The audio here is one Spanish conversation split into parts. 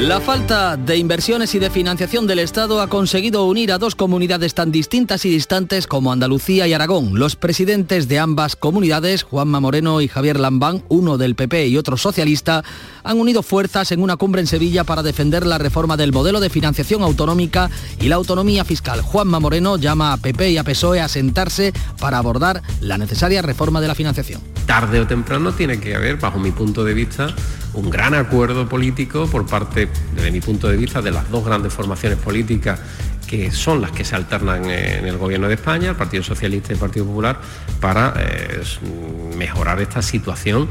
La falta de inversiones y de financiación del Estado ha conseguido unir a dos comunidades tan distintas y distantes como Andalucía y Aragón. Los presidentes de ambas comunidades, Juanma Moreno y Javier Lambán, uno del PP y otro socialista, han unido fuerzas en una cumbre en Sevilla para defender la reforma del modelo de financiación autonómica y la autonomía fiscal. Juanma Moreno llama a PP y a PSOE a sentarse para abordar la necesaria reforma de la financiación. Tarde o temprano tiene que haber, bajo mi punto de vista, un gran acuerdo político por parte, desde mi punto de vista, de las dos grandes formaciones políticas que son las que se alternan en el gobierno de España, el Partido Socialista y el Partido Popular, para eh, mejorar esta situación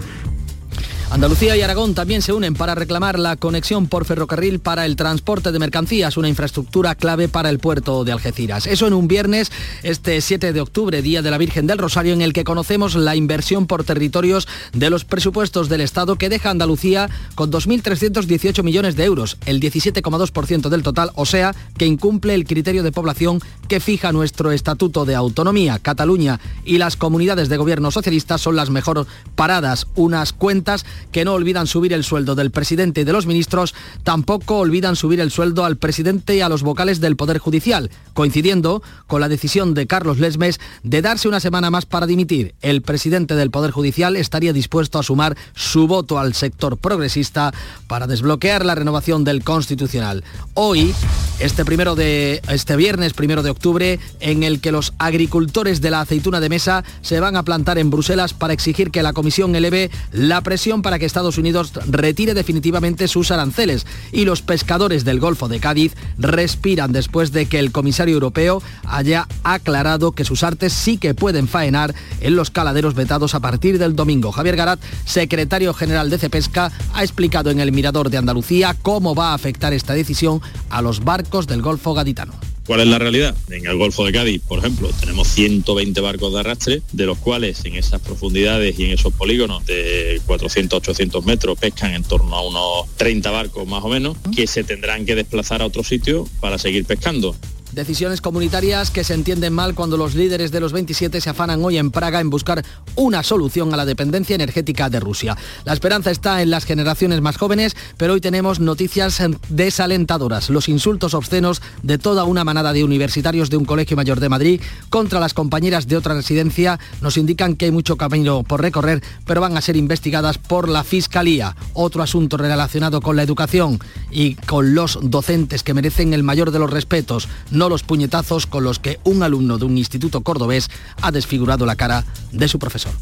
Andalucía y Aragón también se unen para reclamar la conexión por ferrocarril para el transporte de mercancías, una infraestructura clave para el puerto de Algeciras. Eso en un viernes, este 7 de octubre, Día de la Virgen del Rosario, en el que conocemos la inversión por territorios de los presupuestos del Estado que deja Andalucía con 2.318 millones de euros, el 17,2% del total, o sea, que incumple el criterio de población que fija nuestro Estatuto de Autonomía. Cataluña y las comunidades de gobierno socialistas son las mejor paradas, unas cuentas que no olvidan subir el sueldo del presidente y de los ministros, tampoco olvidan subir el sueldo al presidente y a los vocales del Poder Judicial, coincidiendo con la decisión de Carlos Lesmes de darse una semana más para dimitir. El presidente del Poder Judicial estaría dispuesto a sumar su voto al sector progresista para desbloquear la renovación del Constitucional. Hoy, este, primero de, este viernes primero de octubre, en el que los agricultores de la aceituna de mesa se van a plantar en Bruselas para exigir que la Comisión eleve la presión para que Estados Unidos retire definitivamente sus aranceles y los pescadores del Golfo de Cádiz respiran después de que el comisario europeo haya aclarado que sus artes sí que pueden faenar en los caladeros vetados a partir del domingo. Javier Garat, secretario general de Cepesca, ha explicado en el Mirador de Andalucía cómo va a afectar esta decisión a los barcos del Golfo Gaditano. ¿Cuál es la realidad? En el Golfo de Cádiz, por ejemplo, tenemos 120 barcos de arrastre, de los cuales en esas profundidades y en esos polígonos de 400, 800 metros pescan en torno a unos 30 barcos más o menos, que se tendrán que desplazar a otro sitio para seguir pescando. Decisiones comunitarias que se entienden mal cuando los líderes de los 27 se afanan hoy en Praga en buscar una solución a la dependencia energética de Rusia. La esperanza está en las generaciones más jóvenes, pero hoy tenemos noticias desalentadoras. Los insultos obscenos de toda una manada de universitarios de un colegio mayor de Madrid contra las compañeras de otra residencia nos indican que hay mucho camino por recorrer, pero van a ser investigadas por la Fiscalía. Otro asunto relacionado con la educación y con los docentes que merecen el mayor de los respetos. No los puñetazos con los que un alumno de un instituto cordobés ha desfigurado la cara de su profesor.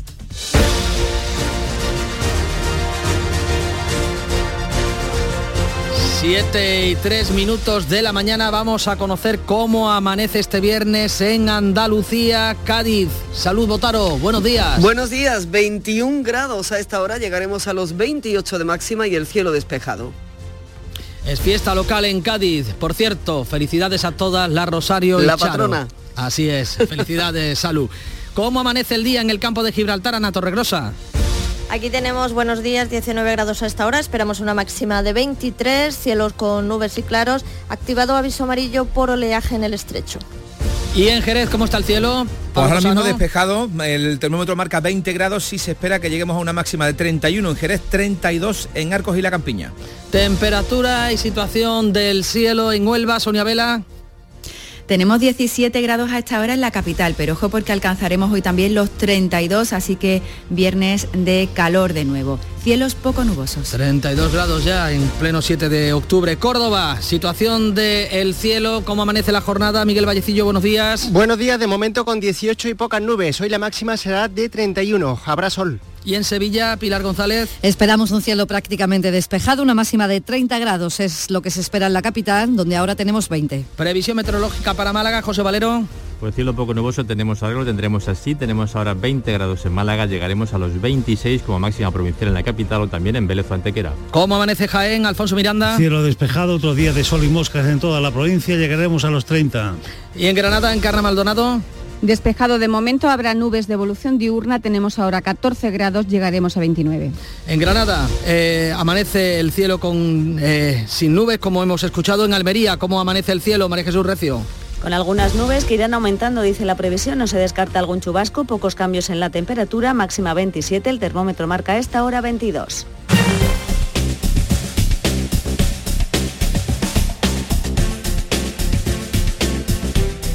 7 y 3 minutos de la mañana vamos a conocer cómo amanece este viernes en Andalucía, Cádiz. Salud, Botaro, buenos días. Buenos días, 21 grados a esta hora, llegaremos a los 28 de máxima y el cielo despejado. Es fiesta local en Cádiz. Por cierto, felicidades a todas, la Rosario y La Charo. patrona. Así es, felicidades, salud. ¿Cómo amanece el día en el campo de Gibraltar, Ana Torregrosa? Aquí tenemos buenos días, 19 grados a esta hora, esperamos una máxima de 23, cielos con nubes y claros, activado aviso amarillo por oleaje en el estrecho. ¿Y en Jerez cómo está el cielo? Pues ahora mismo despejado, el termómetro marca 20 grados y se espera que lleguemos a una máxima de 31 en Jerez, 32 en Arcos y la Campiña. Temperatura y situación del cielo en Huelva, Sonia Vela. Tenemos 17 grados a esta hora en la capital, pero ojo porque alcanzaremos hoy también los 32, así que viernes de calor de nuevo. Cielos poco nubosos. 32 grados ya en pleno 7 de octubre. Córdoba, situación del cielo, ¿cómo amanece la jornada? Miguel Vallecillo, buenos días. Buenos días, de momento con 18 y pocas nubes. Hoy la máxima será de 31. Habrá sol. Y en Sevilla, Pilar González. Esperamos un cielo prácticamente despejado, una máxima de 30 grados es lo que se espera en la capital, donde ahora tenemos 20. Previsión meteorológica para Málaga, José Valero. Pues cielo poco nuboso tenemos algo, tendremos así, tenemos ahora 20 grados en Málaga, llegaremos a los 26 como máxima provincial en la capital o también en Vélez o Antequera. ¿Cómo amanece Jaén, Alfonso Miranda? Cielo despejado, otro día de sol y moscas en toda la provincia, llegaremos a los 30. ¿Y en Granada, en Carna Maldonado? Despejado de momento, habrá nubes de evolución diurna, tenemos ahora 14 grados, llegaremos a 29. En Granada eh, amanece el cielo con, eh, sin nubes, como hemos escuchado en Almería. ¿Cómo amanece el cielo, María Jesús Recio? Con algunas nubes que irán aumentando, dice la previsión, no se descarta algún chubasco, pocos cambios en la temperatura, máxima 27, el termómetro marca esta hora 22.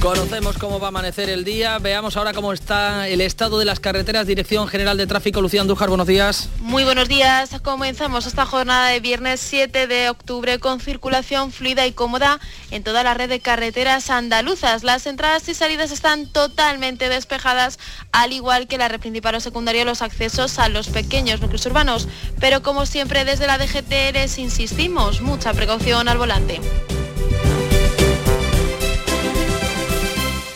Conocemos cómo va a amanecer el día. Veamos ahora cómo está el estado de las carreteras. Dirección General de Tráfico, Lucía Andújar, buenos días. Muy buenos días. Comenzamos esta jornada de viernes 7 de octubre con circulación fluida y cómoda en toda la red de carreteras andaluzas. Las entradas y salidas están totalmente despejadas, al igual que la red principal o secundaria los accesos a los pequeños núcleos urbanos. Pero como siempre desde la DGT les insistimos, mucha precaución al volante.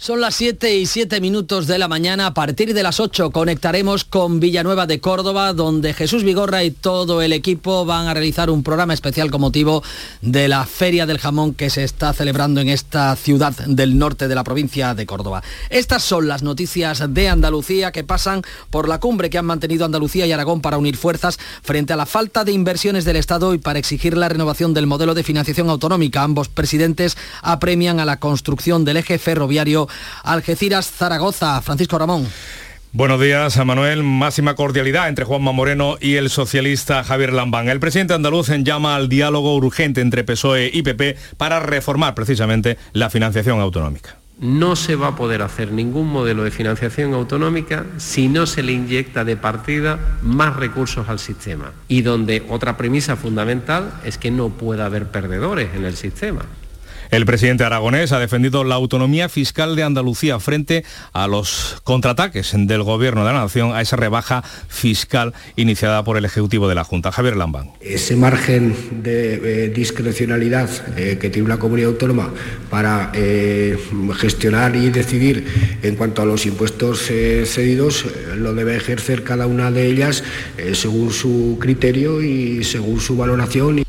Son las 7 y 7 minutos de la mañana. A partir de las 8 conectaremos con Villanueva de Córdoba, donde Jesús Vigorra y todo el equipo van a realizar un programa especial con motivo de la Feria del Jamón que se está celebrando en esta ciudad del norte de la provincia de Córdoba. Estas son las noticias de Andalucía que pasan por la cumbre que han mantenido Andalucía y Aragón para unir fuerzas frente a la falta de inversiones del Estado y para exigir la renovación del modelo de financiación autonómica. Ambos presidentes apremian a la construcción del eje ferroviario Algeciras-Zaragoza. Francisco Ramón. Buenos días, a Manuel. Máxima cordialidad entre Juanma Moreno y el socialista Javier Lambán. El presidente andaluz llama al diálogo urgente entre PSOE y PP para reformar precisamente la financiación autonómica. No se va a poder hacer ningún modelo de financiación autonómica si no se le inyecta de partida más recursos al sistema. Y donde otra premisa fundamental es que no pueda haber perdedores en el sistema. El presidente aragonés ha defendido la autonomía fiscal de Andalucía frente a los contraataques del gobierno de la nación a esa rebaja fiscal iniciada por el Ejecutivo de la Junta. Javier Lambán. Ese margen de eh, discrecionalidad eh, que tiene una comunidad autónoma para eh, gestionar y decidir en cuanto a los impuestos cedidos lo debe ejercer cada una de ellas según su criterio y según su valoración.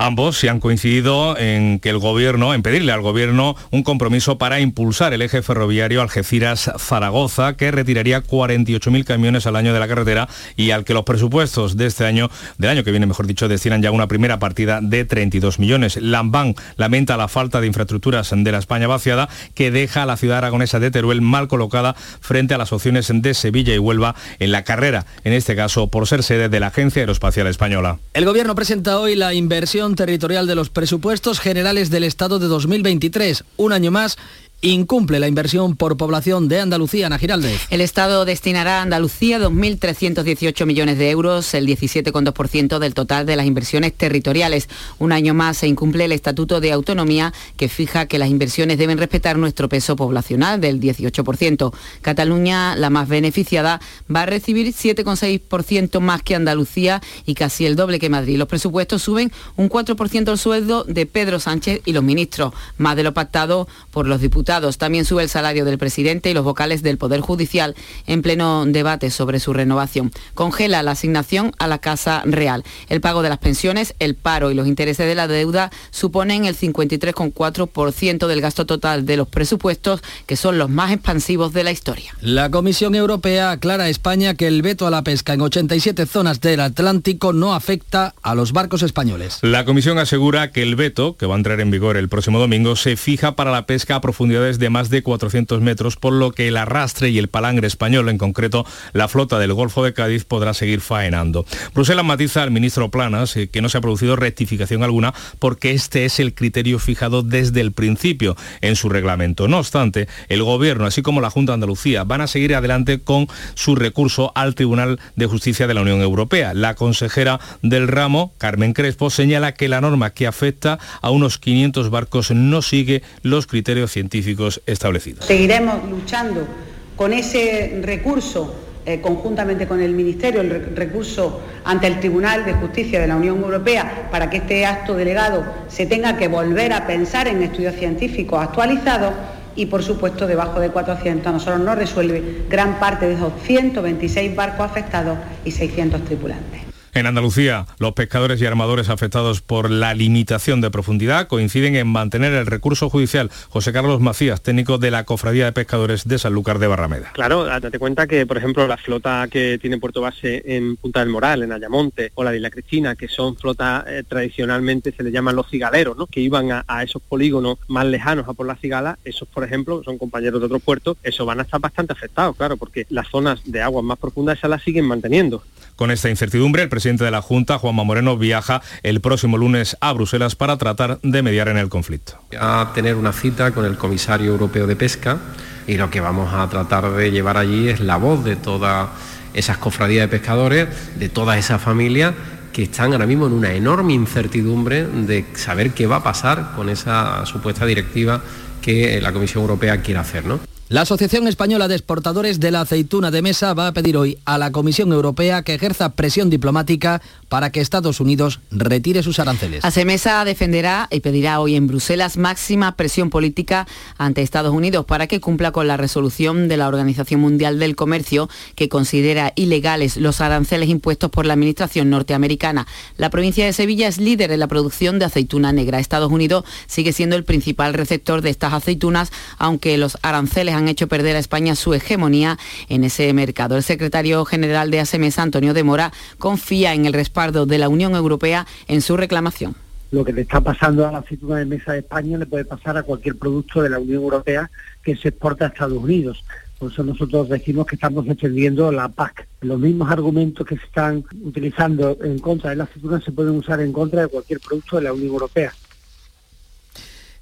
Ambos se han coincidido en que el gobierno, en pedirle al gobierno un compromiso para impulsar el eje ferroviario Algeciras-Zaragoza, que retiraría 48.000 camiones al año de la carretera y al que los presupuestos de este año, del año que viene, mejor dicho, destinan ya una primera partida de 32 millones. Lambán lamenta la falta de infraestructuras de la España vaciada que deja a la ciudad aragonesa de Teruel mal colocada frente a las opciones de Sevilla y Huelva en la carrera, en este caso por ser sede de la Agencia Aeroespacial Española. El gobierno presenta hoy la inversión territorial de los presupuestos generales del Estado de 2023. Un año más incumple la inversión por población de Andalucía, Ana Giraldez. El Estado destinará a Andalucía 2.318 millones de euros, el 17,2% del total de las inversiones territoriales. Un año más se incumple el Estatuto de Autonomía que fija que las inversiones deben respetar nuestro peso poblacional del 18%. Cataluña, la más beneficiada, va a recibir 7,6% más que Andalucía y casi el doble que Madrid. Los presupuestos suben un 4% el sueldo de Pedro Sánchez y los ministros, más de lo pactado por los diputados Diputados. También sube el salario del presidente y los vocales del Poder Judicial en pleno debate sobre su renovación. Congela la asignación a la Casa Real. El pago de las pensiones, el paro y los intereses de la deuda suponen el 53,4% del gasto total de los presupuestos, que son los más expansivos de la historia. La Comisión Europea aclara a España que el veto a la pesca en 87 zonas del Atlántico no afecta a los barcos españoles. La Comisión asegura que el veto, que va a entrar en vigor el próximo domingo, se fija para la pesca a profundidades de más de 400 metros, por lo que el arrastre y el palangre español, en concreto la flota del Golfo de Cádiz, podrá seguir faenando. Bruselas matiza al ministro Planas eh, que no se ha producido rectificación alguna porque este es el criterio fijado desde el principio en su reglamento. No obstante, el Gobierno, así como la Junta de Andalucía, van a seguir adelante con su recurso al Tribunal de Justicia de la Unión Europea. La consejera del ramo, Carmen Crespo, señala que la norma que afecta a unos 500 barcos no sigue los criterios científicos establecidos. Seguiremos luchando con ese recurso eh, conjuntamente con el Ministerio, el re- recurso ante el Tribunal de Justicia de la Unión Europea para que este acto delegado se tenga que volver a pensar en estudios científicos actualizados y, por supuesto, debajo de 400 a nosotros nos resuelve gran parte de esos 126 barcos afectados y 600 tripulantes. En Andalucía, los pescadores y armadores afectados por la limitación de profundidad coinciden en mantener el recurso judicial. José Carlos Macías, técnico de la Cofradía de Pescadores de Sanlúcar de Barrameda. Claro, date cuenta que, por ejemplo, la flota que tiene puerto base en Punta del Moral, en Ayamonte, o la de Isla Cristina, que son flotas eh, tradicionalmente se le llaman los cigaleros, ¿no? que iban a, a esos polígonos más lejanos a por la cigala, esos, por ejemplo, son compañeros de otros puertos, esos van a estar bastante afectados, claro, porque las zonas de aguas más profundas esas las siguen manteniendo. Con esta incertidumbre, el presidente de la Junta, Juanma Moreno, viaja el próximo lunes a Bruselas para tratar de mediar en el conflicto. a tener una cita con el comisario europeo de pesca y lo que vamos a tratar de llevar allí es la voz de todas esas cofradías de pescadores, de todas esas familias que están ahora mismo en una enorme incertidumbre de saber qué va a pasar con esa supuesta directiva que la Comisión Europea quiere hacer, ¿no? La Asociación Española de Exportadores de la Aceituna de Mesa va a pedir hoy a la Comisión Europea que ejerza presión diplomática para que Estados Unidos retire sus aranceles. Asemesa defenderá y pedirá hoy en Bruselas máxima presión política ante Estados Unidos para que cumpla con la resolución de la Organización Mundial del Comercio que considera ilegales los aranceles impuestos por la Administración norteamericana. La provincia de Sevilla es líder en la producción de aceituna negra. Estados Unidos sigue siendo el principal receptor de estas aceitunas, aunque los aranceles han hecho perder a España su hegemonía en ese mercado. El secretario general de Asemesa, Antonio de Mora, confía en el respaldo de la Unión Europea en su reclamación. Lo que le está pasando a la aceituna de mesa de España le puede pasar a cualquier producto de la Unión Europea que se exporta a Estados Unidos. Por eso nosotros decimos que estamos defendiendo la PAC. Los mismos argumentos que se están utilizando en contra de la aceituna se pueden usar en contra de cualquier producto de la Unión Europea.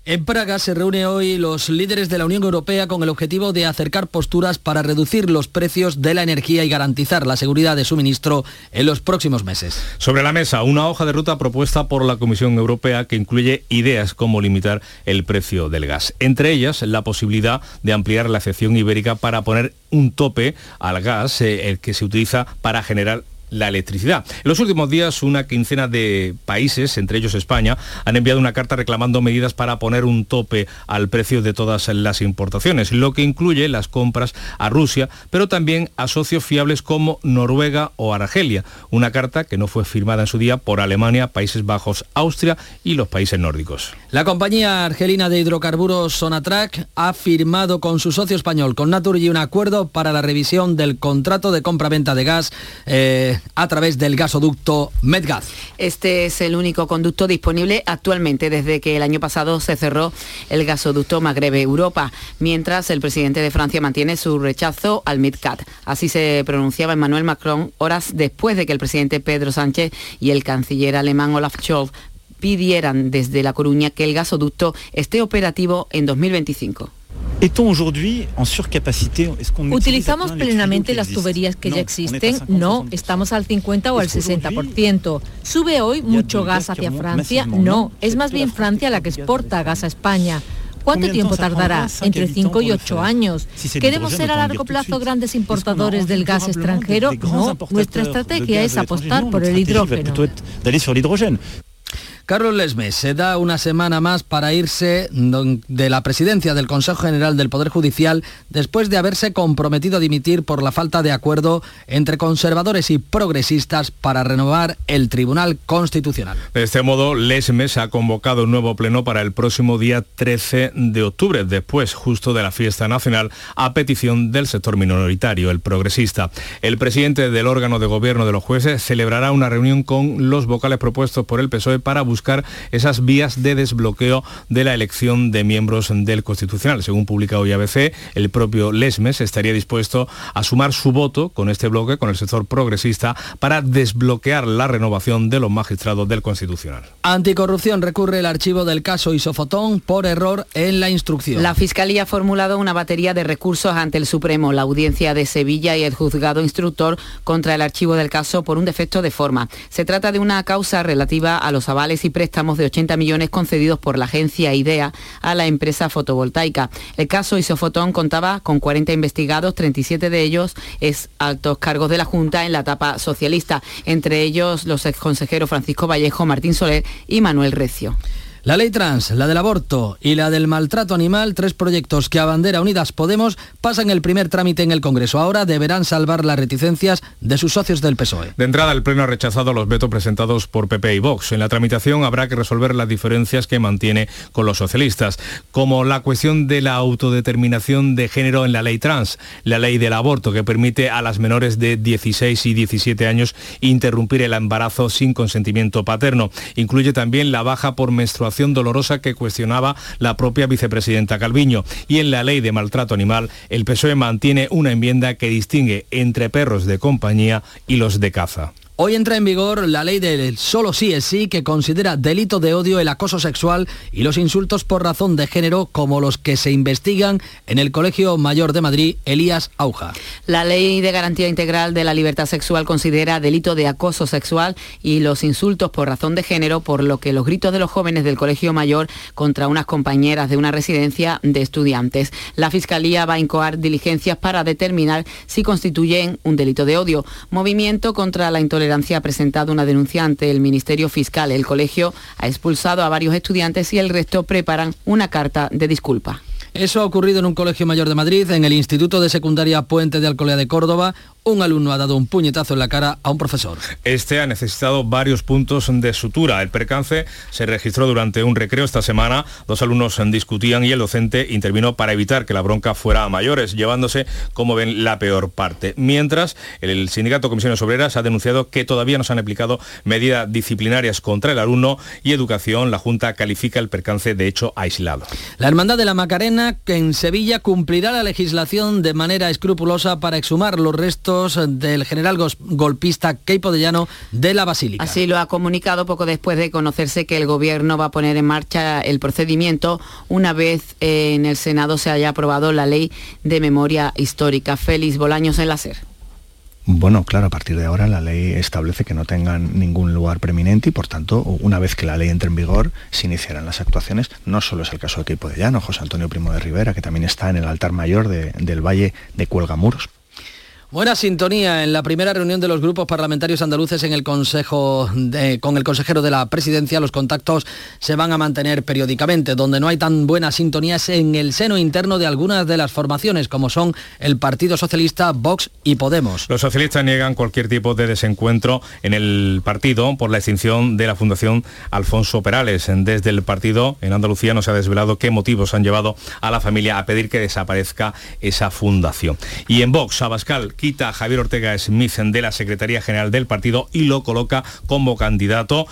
En Praga se reúne hoy los líderes de la Unión Europea con el objetivo de acercar posturas para reducir los precios de la energía y garantizar la seguridad de suministro en los próximos meses. Sobre la mesa, una hoja de ruta propuesta por la Comisión Europea que incluye ideas como limitar el precio del gas. Entre ellas, la posibilidad de ampliar la excepción ibérica para poner un tope al gas, eh, el que se utiliza para generar la electricidad. En los últimos días, una quincena de países, entre ellos España, han enviado una carta reclamando medidas para poner un tope al precio de todas las importaciones, lo que incluye las compras a Rusia, pero también a socios fiables como Noruega o Argelia. Una carta que no fue firmada en su día por Alemania, Países Bajos, Austria y los países nórdicos. La compañía argelina de hidrocarburos Sonatrach ha firmado con su socio español, con Naturgy, un acuerdo para la revisión del contrato de compra-venta de gas eh, a través del gasoducto Medgas. Este es el único conducto disponible actualmente desde que el año pasado se cerró el gasoducto Magreb-Europa, mientras el presidente de Francia mantiene su rechazo al MidCat. Así se pronunciaba Emmanuel Macron horas después de que el presidente Pedro Sánchez y el canciller alemán Olaf Scholz pidieran desde La Coruña que el gasoducto esté operativo en 2025. ¿Utilizamos plenamente las tuberías que ya existen? No, estamos al 50 o al 60%. ¿Sube hoy mucho gas hacia Francia? No, es más bien Francia la que exporta gas a España. ¿Cuánto tiempo tardará? Entre 5 y 8 años. ¿Queremos ser a largo plazo grandes importadores del gas extranjero? No, nuestra estrategia es apostar por el hidrógeno. Carlos Lesmes se da una semana más para irse de la presidencia del Consejo General del Poder Judicial después de haberse comprometido a dimitir por la falta de acuerdo entre conservadores y progresistas para renovar el Tribunal Constitucional. De este modo, Lesmes ha convocado un nuevo pleno para el próximo día 13 de octubre, después justo de la fiesta nacional, a petición del sector minoritario, el progresista. El presidente del órgano de gobierno de los jueces celebrará una reunión con los vocales propuestos por el PSOE para buscar esas vías de desbloqueo de la elección de miembros del Constitucional. Según publica hoy ABC, el propio Lesmes estaría dispuesto a sumar su voto con este bloque, con el sector progresista, para desbloquear la renovación de los magistrados del Constitucional. Anticorrupción recurre el archivo del caso Isofotón por error en la instrucción. La Fiscalía ha formulado una batería de recursos ante el Supremo, la Audiencia de Sevilla y el Juzgado Instructor contra el archivo del caso por un defecto de forma. Se trata de una causa relativa a los avales y préstamos de 80 millones concedidos por la agencia IDEA a la empresa fotovoltaica. El caso Isofotón contaba con 40 investigados, 37 de ellos es altos cargos de la Junta en la etapa socialista, entre ellos los exconsejeros Francisco Vallejo, Martín Soler y Manuel Recio. La ley trans, la del aborto y la del maltrato animal, tres proyectos que a bandera Unidas Podemos pasan el primer trámite en el Congreso. Ahora deberán salvar las reticencias de sus socios del PSOE. De entrada, el Pleno ha rechazado los vetos presentados por PP y Vox. En la tramitación habrá que resolver las diferencias que mantiene con los socialistas, como la cuestión de la autodeterminación de género en la ley trans, la ley del aborto que permite a las menores de 16 y 17 años interrumpir el embarazo sin consentimiento paterno. Incluye también la baja por menstruación dolorosa que cuestionaba la propia vicepresidenta Calviño. Y en la ley de maltrato animal, el PSOE mantiene una enmienda que distingue entre perros de compañía y los de caza. Hoy entra en vigor la ley del solo sí es sí que considera delito de odio el acoso sexual y los insultos por razón de género como los que se investigan en el Colegio Mayor de Madrid, Elías Auja. La ley de garantía integral de la libertad sexual considera delito de acoso sexual y los insultos por razón de género, por lo que los gritos de los jóvenes del Colegio Mayor contra unas compañeras de una residencia de estudiantes. La Fiscalía va a incoar diligencias para determinar si constituyen un delito de odio. Movimiento contra la intolerancia ha presentado una denuncia ante el Ministerio Fiscal. El colegio ha expulsado a varios estudiantes y el resto preparan una carta de disculpa. Eso ha ocurrido en un colegio mayor de Madrid, en el Instituto de Secundaria Puente de Alcolea de Córdoba un alumno ha dado un puñetazo en la cara a un profesor. Este ha necesitado varios puntos de sutura. El percance se registró durante un recreo esta semana. Dos alumnos discutían y el docente intervino para evitar que la bronca fuera a mayores, llevándose, como ven, la peor parte. Mientras, el sindicato Comisiones Obreras ha denunciado que todavía no se han aplicado medidas disciplinarias contra el alumno y educación. La Junta califica el percance de hecho aislado. La Hermandad de la Macarena en Sevilla cumplirá la legislación de manera escrupulosa para exhumar los restos del general golpista Keipo de Llano de la Basílica. Así lo ha comunicado poco después de conocerse que el Gobierno va a poner en marcha el procedimiento una vez eh, en el Senado se haya aprobado la ley de memoria histórica. Félix Bolaños en la SER. Bueno, claro, a partir de ahora la ley establece que no tengan ningún lugar preeminente y por tanto, una vez que la ley entre en vigor, se iniciarán las actuaciones. No solo es el caso de Keipo de Llano, José Antonio Primo de Rivera, que también está en el altar mayor del Valle de Cuelgamuros. Buena sintonía en la primera reunión de los grupos parlamentarios andaluces en el Consejo con el consejero de la Presidencia. Los contactos se van a mantener periódicamente. Donde no hay tan buena sintonía es en el seno interno de algunas de las formaciones, como son el Partido Socialista, Vox y Podemos. Los socialistas niegan cualquier tipo de desencuentro en el partido por la extinción de la Fundación Alfonso Perales. Desde el partido en Andalucía no se ha desvelado qué motivos han llevado a la familia a pedir que desaparezca esa fundación. Y en Vox, Abascal quita a Javier Ortega Smith de la Secretaría General del partido y lo coloca como candidato,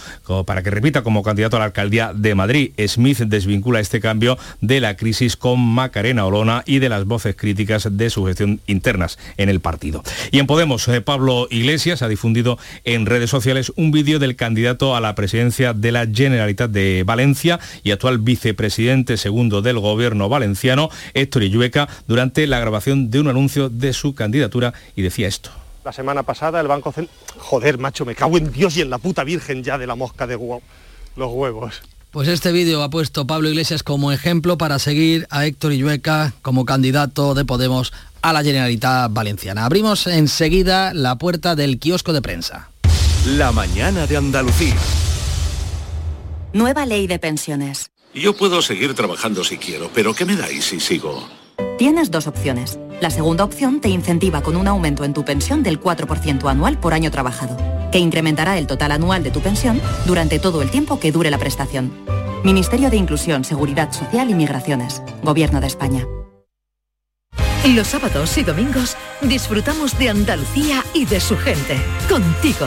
para que repita como candidato a la alcaldía de Madrid. Smith desvincula este cambio de la crisis con Macarena Olona y de las voces críticas de su gestión internas en el partido. Y en Podemos, eh, Pablo Iglesias ha difundido en redes sociales un vídeo del candidato a la presidencia de la Generalitat de Valencia y actual vicepresidente segundo del gobierno valenciano, Héctor Illueca, durante la grabación de un anuncio de su candidatura y decía esto. La semana pasada el Banco Central... Joder, macho, me cago en Dios y en la puta Virgen ya de la mosca de los huevos. Pues este vídeo ha puesto Pablo Iglesias como ejemplo para seguir a Héctor Illueca como candidato de Podemos a la Generalitat Valenciana. Abrimos enseguida la puerta del kiosco de prensa. La mañana de Andalucía. Nueva ley de pensiones. Yo puedo seguir trabajando si quiero, pero ¿qué me dais si sigo? Tienes dos opciones. La segunda opción te incentiva con un aumento en tu pensión del 4% anual por año trabajado, que incrementará el total anual de tu pensión durante todo el tiempo que dure la prestación. Ministerio de Inclusión, Seguridad Social y Migraciones. Gobierno de España. Los sábados y domingos disfrutamos de Andalucía y de su gente. Contigo,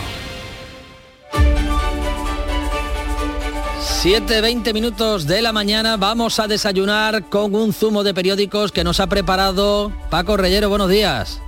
7.20 minutos de la mañana vamos a desayunar con un zumo de periódicos que nos ha preparado Paco Reyero. Buenos días.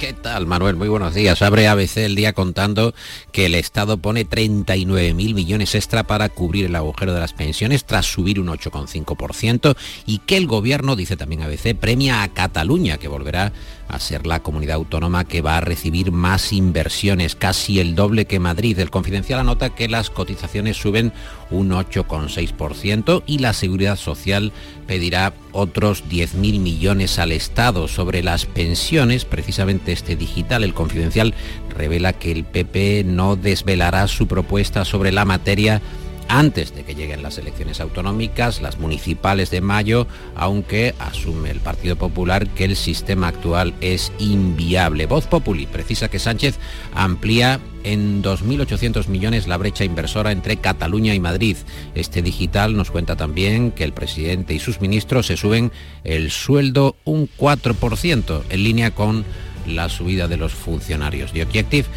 ¿Qué tal, Manuel? Muy buenos días. Abre ABC el día contando que el Estado pone 39.000 millones extra para cubrir el agujero de las pensiones tras subir un 8,5% y que el Gobierno, dice también ABC, premia a Cataluña, que volverá a ser la comunidad autónoma que va a recibir más inversiones, casi el doble que Madrid. El Confidencial anota que las cotizaciones suben un 8,6% y la Seguridad Social pedirá otros 10.000 millones al Estado. Sobre las pensiones, precisamente este digital, el Confidencial revela que el PP no desvelará su propuesta sobre la materia antes de que lleguen las elecciones autonómicas, las municipales de mayo, aunque asume el Partido Popular que el sistema actual es inviable. Voz Populi precisa que Sánchez amplía en 2.800 millones la brecha inversora entre Cataluña y Madrid. Este digital nos cuenta también que el presidente y sus ministros se suben el sueldo un 4%, en línea con la subida de los funcionarios. The Objective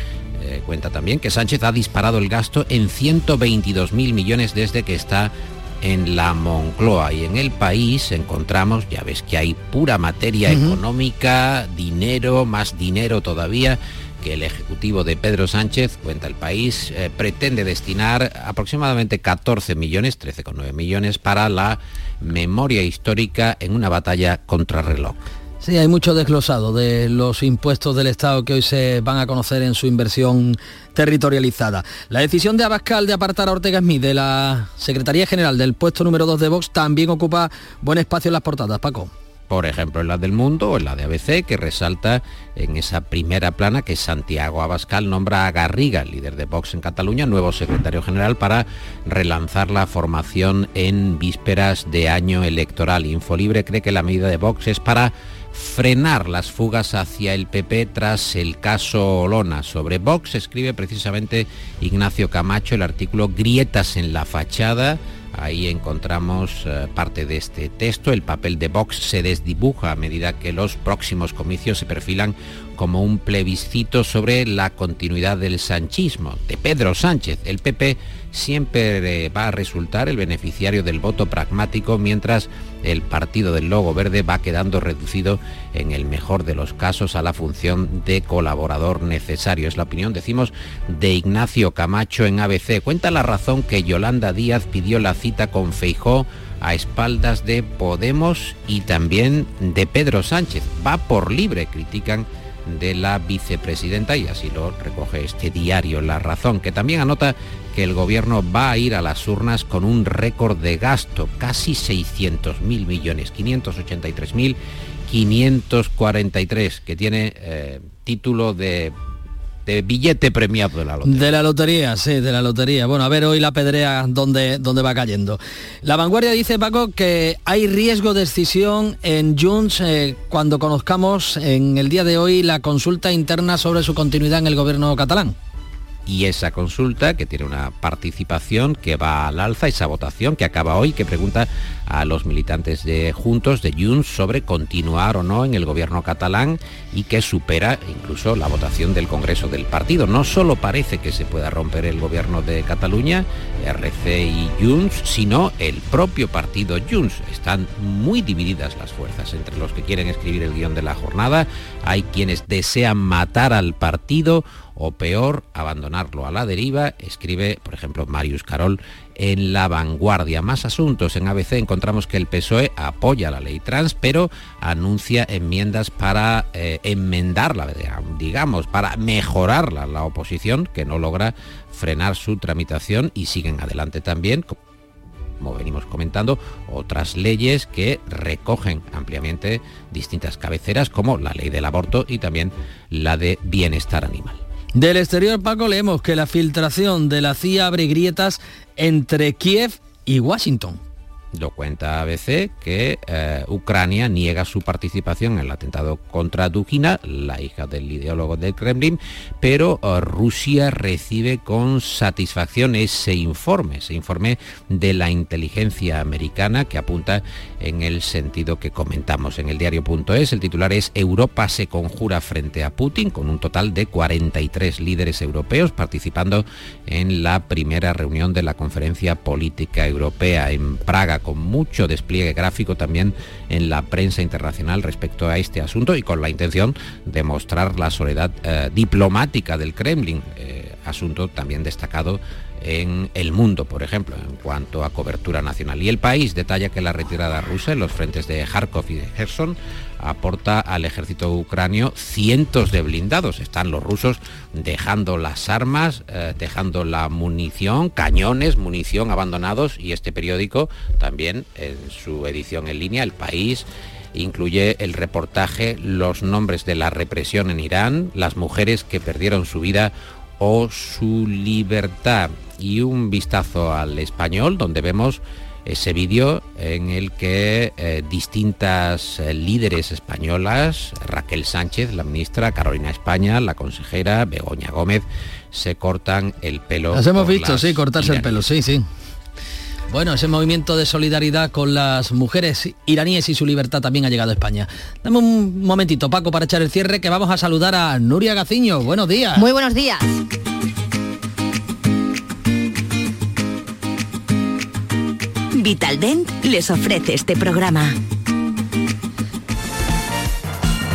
eh, cuenta también que Sánchez ha disparado el gasto en 122.000 millones desde que está en la Moncloa y en el país encontramos, ya ves que hay pura materia económica, dinero, más dinero todavía que el Ejecutivo de Pedro Sánchez, cuenta el país, eh, pretende destinar aproximadamente 14 millones, 13,9 millones para la memoria histórica en una batalla contra reloj. Sí, hay mucho desglosado de los impuestos del Estado que hoy se van a conocer en su inversión territorializada. La decisión de Abascal de apartar a Ortega Smith de la Secretaría General del puesto número 2 de Vox también ocupa buen espacio en las portadas, Paco por ejemplo en la del Mundo o en la de ABC, que resalta en esa primera plana que Santiago Abascal nombra a Garriga, líder de Vox en Cataluña, nuevo secretario general para relanzar la formación en vísperas de año electoral. Infolibre cree que la medida de Vox es para frenar las fugas hacia el PP tras el caso Olona. Sobre Vox escribe precisamente Ignacio Camacho el artículo Grietas en la fachada Ahí encontramos eh, parte de este texto. El papel de Vox se desdibuja a medida que los próximos comicios se perfilan como un plebiscito sobre la continuidad del sanchismo. De Pedro Sánchez, el PP siempre va a resultar el beneficiario del voto pragmático mientras el partido del Logo Verde va quedando reducido en el mejor de los casos a la función de colaborador necesario. Es la opinión, decimos, de Ignacio Camacho en ABC. Cuenta la razón que Yolanda Díaz pidió la cita con Feijó a espaldas de Podemos y también de Pedro Sánchez. Va por libre, critican de la vicepresidenta y así lo recoge este diario La Razón, que también anota que el gobierno va a ir a las urnas con un récord de gasto, casi 600.000 millones, 583.543, que tiene eh, título de de billete premiado de la lotería. De la lotería, sí, de la lotería. Bueno, a ver hoy la pedrea donde, donde va cayendo. La vanguardia dice, Paco, que hay riesgo de escisión en Junts eh, cuando conozcamos en el día de hoy la consulta interna sobre su continuidad en el gobierno catalán y esa consulta que tiene una participación que va al alza, esa votación que acaba hoy, que pregunta a los militantes de Juntos, de Junts, sobre continuar o no en el gobierno catalán y que supera incluso la votación del Congreso del partido. No solo parece que se pueda romper el gobierno de Cataluña, RC y Junts, sino el propio partido Junts. Están muy divididas las fuerzas entre los que quieren escribir el guion de la jornada, hay quienes desean matar al partido, o peor, abandonarlo a la deriva, escribe, por ejemplo, Marius Carol en La Vanguardia. Más asuntos. En ABC encontramos que el PSOE apoya la ley trans, pero anuncia enmiendas para eh, enmendarla, digamos, para mejorarla. La oposición, que no logra frenar su tramitación y siguen adelante también como venimos comentando, otras leyes que recogen ampliamente distintas cabeceras como la ley del aborto y también la de bienestar animal. Del exterior, Paco, leemos que la filtración de la CIA abre grietas entre Kiev y Washington. Lo cuenta ABC que eh, Ucrania niega su participación en el atentado contra Dugina, la hija del ideólogo del Kremlin, pero eh, Rusia recibe con satisfacción ese informe, ese informe de la inteligencia americana que apunta en el sentido que comentamos en el diario.es. El titular es Europa se conjura frente a Putin con un total de 43 líderes europeos participando en la primera reunión de la conferencia política europea en Praga con mucho despliegue gráfico también en la prensa internacional respecto a este asunto y con la intención de mostrar la soledad eh, diplomática del Kremlin, eh, asunto también destacado en el mundo, por ejemplo, en cuanto a cobertura nacional. Y el país detalla que la retirada rusa en los frentes de Kharkov y de Kherson aporta al ejército ucranio cientos de blindados. Están los rusos dejando las armas, eh, dejando la munición, cañones, munición abandonados y este periódico también en su edición en línea, El País, incluye el reportaje Los nombres de la represión en Irán, las mujeres que perdieron su vida o su libertad y un vistazo al español donde vemos ese vídeo en el que eh, distintas eh, líderes españolas, Raquel Sánchez, la ministra, Carolina España, la consejera, Begoña Gómez, se cortan el pelo. Las hemos visto, sí, cortarse el pelo, sí, sí. Bueno, ese movimiento de solidaridad con las mujeres iraníes y su libertad también ha llegado a España. Dame un momentito, Paco, para echar el cierre, que vamos a saludar a Nuria Gaciño. Buenos días. Muy buenos días. Vitaldent les ofrece este programa.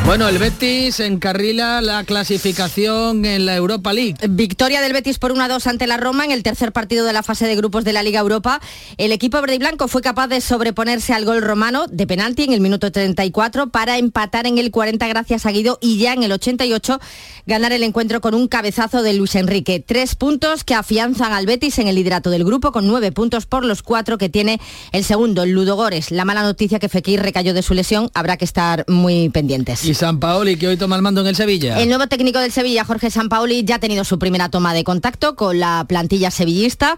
Bueno, el Betis encarrila la clasificación en la Europa League. Victoria del Betis por 1-2 ante la Roma en el tercer partido de la fase de grupos de la Liga Europa. El equipo verde y blanco fue capaz de sobreponerse al gol romano de penalti en el minuto 34 para empatar en el 40 gracias a Guido y ya en el 88 ganar el encuentro con un cabezazo de Luis Enrique. Tres puntos que afianzan al Betis en el liderato del grupo con nueve puntos por los cuatro que tiene el segundo, el Ludogores. La mala noticia que Fekir recayó de su lesión, habrá que estar muy pendientes. Paoli, que hoy toma el mando en el Sevilla. El nuevo técnico del Sevilla, Jorge San Paoli, ya ha tenido su primera toma de contacto con la plantilla sevillista.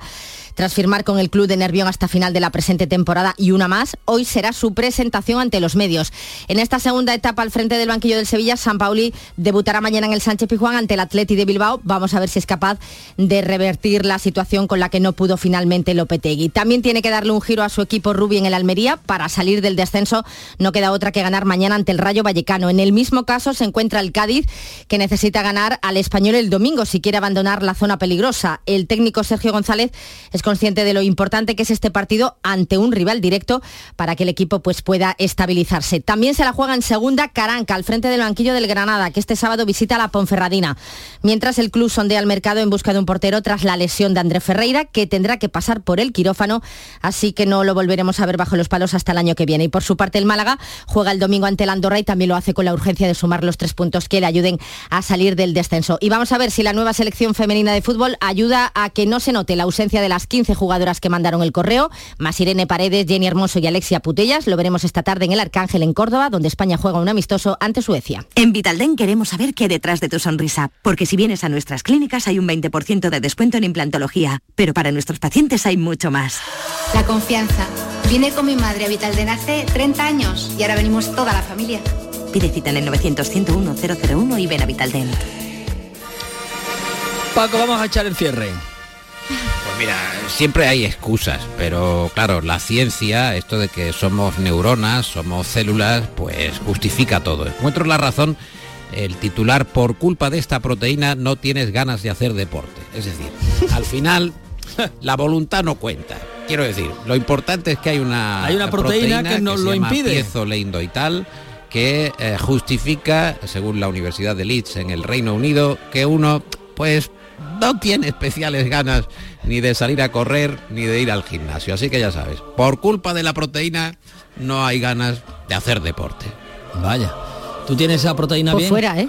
Tras firmar con el club de Nervión hasta final de la presente temporada y una más, hoy será su presentación ante los medios. En esta segunda etapa al frente del banquillo del Sevilla, San Pauli debutará mañana en el Sánchez Pijuán ante el Atleti de Bilbao. Vamos a ver si es capaz de revertir la situación con la que no pudo finalmente Lopetegui. También tiene que darle un giro a su equipo Rubi en el Almería para salir del descenso. No queda otra que ganar mañana ante el Rayo Vallecano. En el mismo caso se encuentra el Cádiz, que necesita ganar al Español el domingo si quiere abandonar la zona peligrosa. El técnico Sergio González es consciente de lo importante que es este partido ante un rival directo para que el equipo pues, pueda estabilizarse. También se la juega en segunda Caranca, al frente del banquillo del Granada, que este sábado visita la Ponferradina. Mientras el club sondea el mercado en busca de un portero tras la lesión de André Ferreira, que tendrá que pasar por el quirófano, así que no lo volveremos a ver bajo los palos hasta el año que viene. Y por su parte el Málaga juega el domingo ante el Andorra y también lo hace con la urgencia de sumar los tres puntos que le ayuden a salir del descenso. Y vamos a ver si la nueva selección femenina de fútbol ayuda a que no se note la ausencia de las 15 jugadoras que mandaron el correo, más Irene Paredes, Jenny Hermoso y Alexia Putellas. Lo veremos esta tarde en el Arcángel en Córdoba, donde España juega un amistoso ante Suecia. En Vitalden queremos saber qué hay detrás de tu sonrisa, porque si vienes a nuestras clínicas hay un 20% de descuento en implantología, pero para nuestros pacientes hay mucho más. La confianza. Vine con mi madre a Vitalden hace 30 años y ahora venimos toda la familia. Pide cita en el 900 101 001 y ven a Vitalden. Paco, vamos a echar el cierre. Mira, siempre hay excusas, pero claro, la ciencia, esto de que somos neuronas, somos células, pues justifica todo. Encuentro la razón, el titular, por culpa de esta proteína no tienes ganas de hacer deporte. Es decir, al final la voluntad no cuenta. Quiero decir, lo importante es que hay una, hay una proteína, que nos lo impide. Piezo, y tal que eh, justifica, según la Universidad de Leeds en el Reino Unido, que uno pues no tiene especiales ganas ni de salir a correr ni de ir al gimnasio. Así que ya sabes, por culpa de la proteína no hay ganas de hacer deporte. Vaya. ¿Tú tienes esa proteína Por bien? fuera, ¿eh?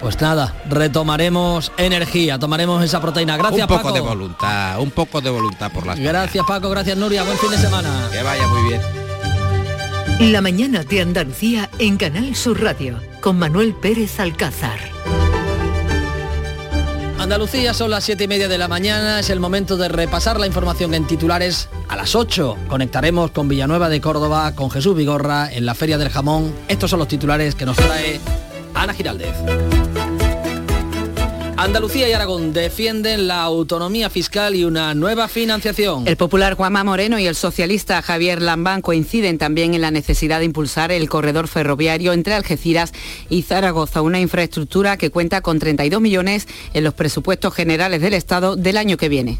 Pues nada, retomaremos energía, tomaremos esa proteína. Gracias, un poco Paco. de voluntad, un poco de voluntad por las Gracias, Paco. Gracias, Nuria. Buen fin de semana. Que vaya muy bien. La mañana de Andalucía en Canal Sur Radio con Manuel Pérez Alcázar. Andalucía son las siete y media de la mañana, es el momento de repasar la información en titulares a las 8. Conectaremos con Villanueva de Córdoba, con Jesús Vigorra en la Feria del Jamón. Estos son los titulares que nos trae Ana Giraldez. Andalucía y Aragón defienden la autonomía fiscal y una nueva financiación. El popular Juanma Moreno y el socialista Javier Lambán coinciden también en la necesidad de impulsar el corredor ferroviario entre Algeciras y Zaragoza, una infraestructura que cuenta con 32 millones en los presupuestos generales del Estado del año que viene.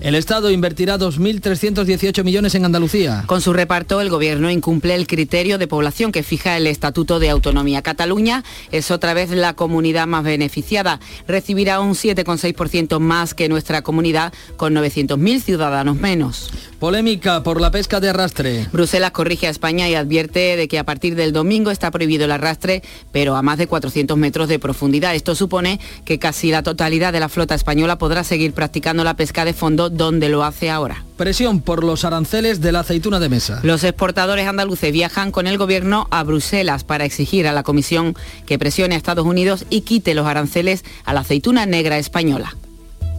El Estado invertirá 2.318 millones en Andalucía. Con su reparto, el Gobierno incumple el criterio de población que fija el Estatuto de Autonomía. Cataluña es otra vez la comunidad más beneficiada. Recibirá un 7,6% más que nuestra comunidad, con 900.000 ciudadanos menos. Polémica por la pesca de arrastre. Bruselas corrige a España y advierte de que a partir del domingo está prohibido el arrastre, pero a más de 400 metros de profundidad. Esto supone que casi la totalidad de la flota española podrá seguir practicando la pesca de fondo donde lo hace ahora. Presión por los aranceles de la aceituna de mesa. Los exportadores andaluces viajan con el gobierno a Bruselas para exigir a la Comisión que presione a Estados Unidos y quite los aranceles a la aceituna negra española.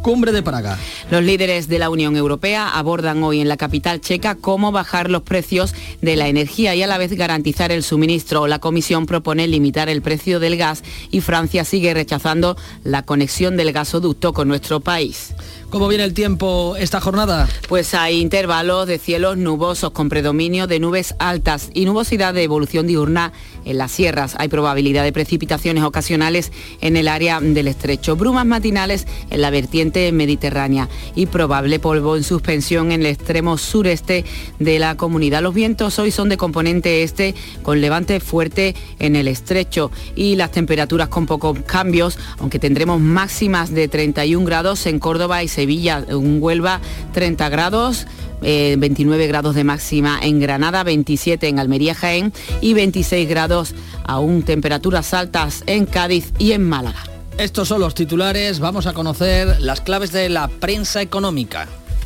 Cumbre de Praga. Los líderes de la Unión Europea abordan hoy en la capital checa cómo bajar los precios de la energía y a la vez garantizar el suministro. La Comisión propone limitar el precio del gas y Francia sigue rechazando la conexión del gasoducto con nuestro país. ¿Cómo viene el tiempo esta jornada? Pues hay intervalos de cielos nubosos con predominio de nubes altas y nubosidad de evolución diurna en las sierras. Hay probabilidad de precipitaciones ocasionales en el área del estrecho, brumas matinales en la vertiente mediterránea y probable polvo en suspensión en el extremo sureste de la comunidad. Los vientos hoy son de componente este con levante fuerte en el estrecho y las temperaturas con pocos cambios, aunque tendremos máximas de 31 grados en Córdoba y Sevilla, en Huelva 30 grados. eh, 29 grados de máxima en Granada, 27 en Almería, Jaén y 26 grados aún temperaturas altas en Cádiz y en Málaga. Estos son los titulares, vamos a conocer las claves de la prensa económica.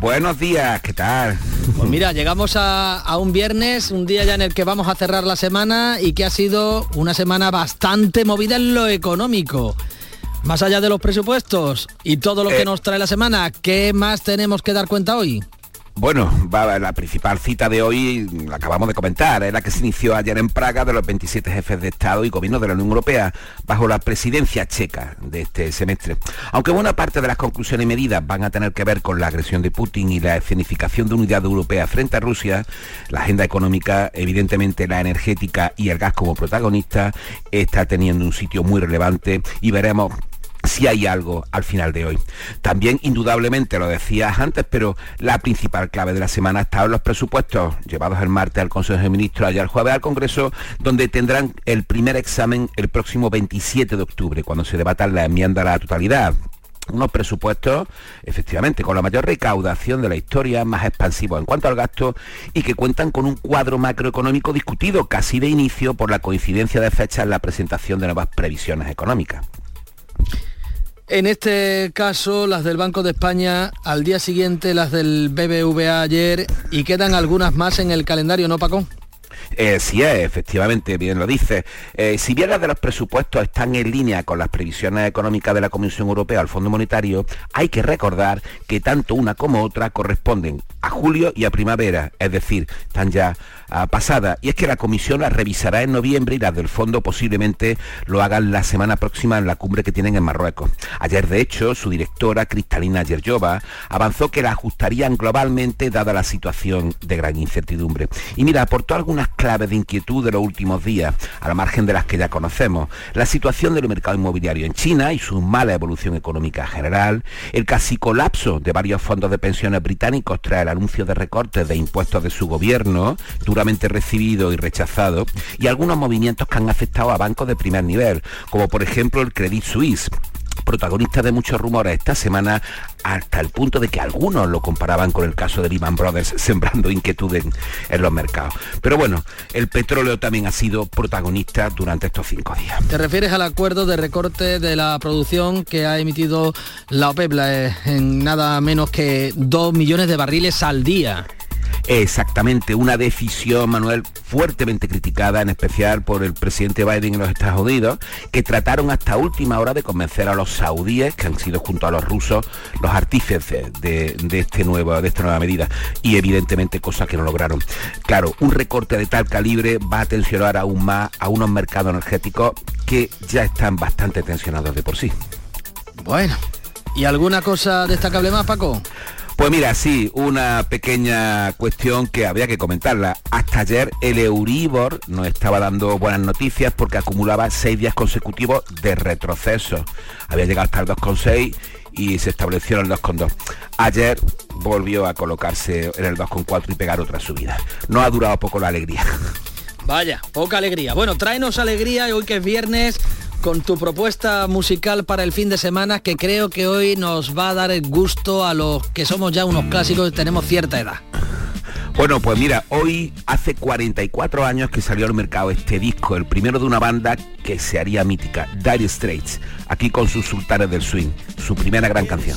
Buenos días, ¿qué tal? Pues mira, llegamos a, a, un viernes, un día ya en el que vamos a cerrar la semana y que ha sido una semana bastante movida en lo económico. Más allá de los presupuestos y todo lo Eh. que nos trae la semana, ¿qué más tenemos que dar cuenta hoy? Bueno, la principal cita de hoy la acabamos de comentar, es la que se inició ayer en Praga de los 27 jefes de Estado y Gobierno de la Unión Europea bajo la presidencia checa de este semestre. Aunque buena parte de las conclusiones y medidas van a tener que ver con la agresión de Putin y la escenificación de unidad europea frente a Rusia, la agenda económica, evidentemente la energética y el gas como protagonista, está teniendo un sitio muy relevante y veremos si hay algo al final de hoy. También, indudablemente, lo decías antes, pero la principal clave de la semana estado en los presupuestos llevados el martes al Consejo de Ministros y el jueves al Congreso, donde tendrán el primer examen el próximo 27 de octubre, cuando se debatan la enmienda a la totalidad unos presupuestos, efectivamente, con la mayor recaudación de la historia, más expansivos en cuanto al gasto y que cuentan con un cuadro macroeconómico discutido casi de inicio por la coincidencia de fechas en la presentación de nuevas previsiones económicas. En este caso, las del Banco de España al día siguiente, las del BBVA ayer y quedan algunas más en el calendario, ¿no, Paco? Eh, sí es, efectivamente, bien lo dice. Eh, si bien las de los presupuestos están en línea con las previsiones económicas de la Comisión Europea al Fondo Monetario, hay que recordar que tanto una como otra corresponden a julio y a primavera, es decir, están ya pasada. Y es que la comisión la revisará en noviembre y las del fondo posiblemente lo hagan la semana próxima en la cumbre que tienen en Marruecos. Ayer, de hecho, su directora, Cristalina Yerjova, avanzó que la ajustarían globalmente dada la situación de gran incertidumbre. Y mira, aportó algunas claves de inquietud de los últimos días, a la margen de las que ya conocemos. La situación del mercado inmobiliario en China y su mala evolución económica general, el casi colapso de varios fondos de pensiones británicos tras el anuncio de recortes de impuestos de su gobierno, recibido y rechazado, y algunos movimientos que han afectado a bancos de primer nivel, como por ejemplo el Credit Suisse protagonista de muchos rumores esta semana hasta el punto de que algunos lo comparaban con el caso de Lehman Brothers, sembrando inquietud en, en, los mercados. Pero bueno, el petróleo también ha sido protagonista durante estos cinco días. ¿Te refieres al acuerdo de recorte de la producción que ha emitido la OPEP en nada menos que 2 millones de barriles al día? Exactamente, una decisión, Manuel, fuertemente criticada, en especial por el presidente Biden en los Estados Unidos, que trataron hasta última hora de convencer a los saudíes, que han sido junto a los rusos los artífices de, este nuevo, de esta nueva medida, y evidentemente cosas que no lograron. Claro, un recorte de tal calibre va a tensionar aún más a unos mercados energéticos que ya están bastante tensionados de por sí. Bueno, ¿y alguna cosa destacable más, Paco? Pues mira, sí, una pequeña cuestión que había que comentarla. Hasta ayer el Euribor nos estaba dando buenas noticias porque acumulaba seis días consecutivos de retroceso. Había llegado hasta el 2,6 y se estableció en el 2,2. Ayer volvió a colocarse en el 2,4 y pegar otra subida. No ha durado poco la alegría. Vaya, poca alegría. Bueno, tráenos alegría hoy que es viernes con tu propuesta musical para el fin de semana que creo que hoy nos va a dar el gusto a los que somos ya unos clásicos y tenemos cierta edad. Bueno, pues mira, hoy hace 44 años que salió al mercado este disco, el primero de una banda que se haría mítica, Dire Straits, aquí con sus sultanes del swing, su primera gran canción.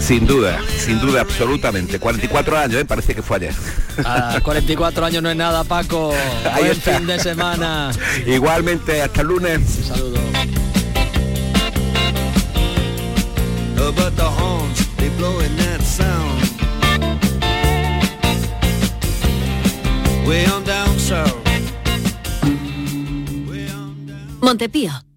Sin duda, sin duda, absolutamente. 44 años, ¿eh? parece que fue ayer. 44 años no es nada, Paco. Buen fin de semana. Igualmente, hasta el lunes. Un saludo. Montepío,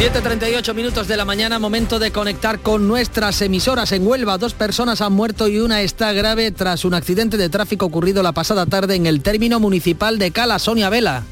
7.38 minutos de la mañana, momento de conectar con nuestras emisoras. En Huelva, dos personas han muerto y una está grave tras un accidente de tráfico ocurrido la pasada tarde en el término municipal de Cala. Sonia Vela.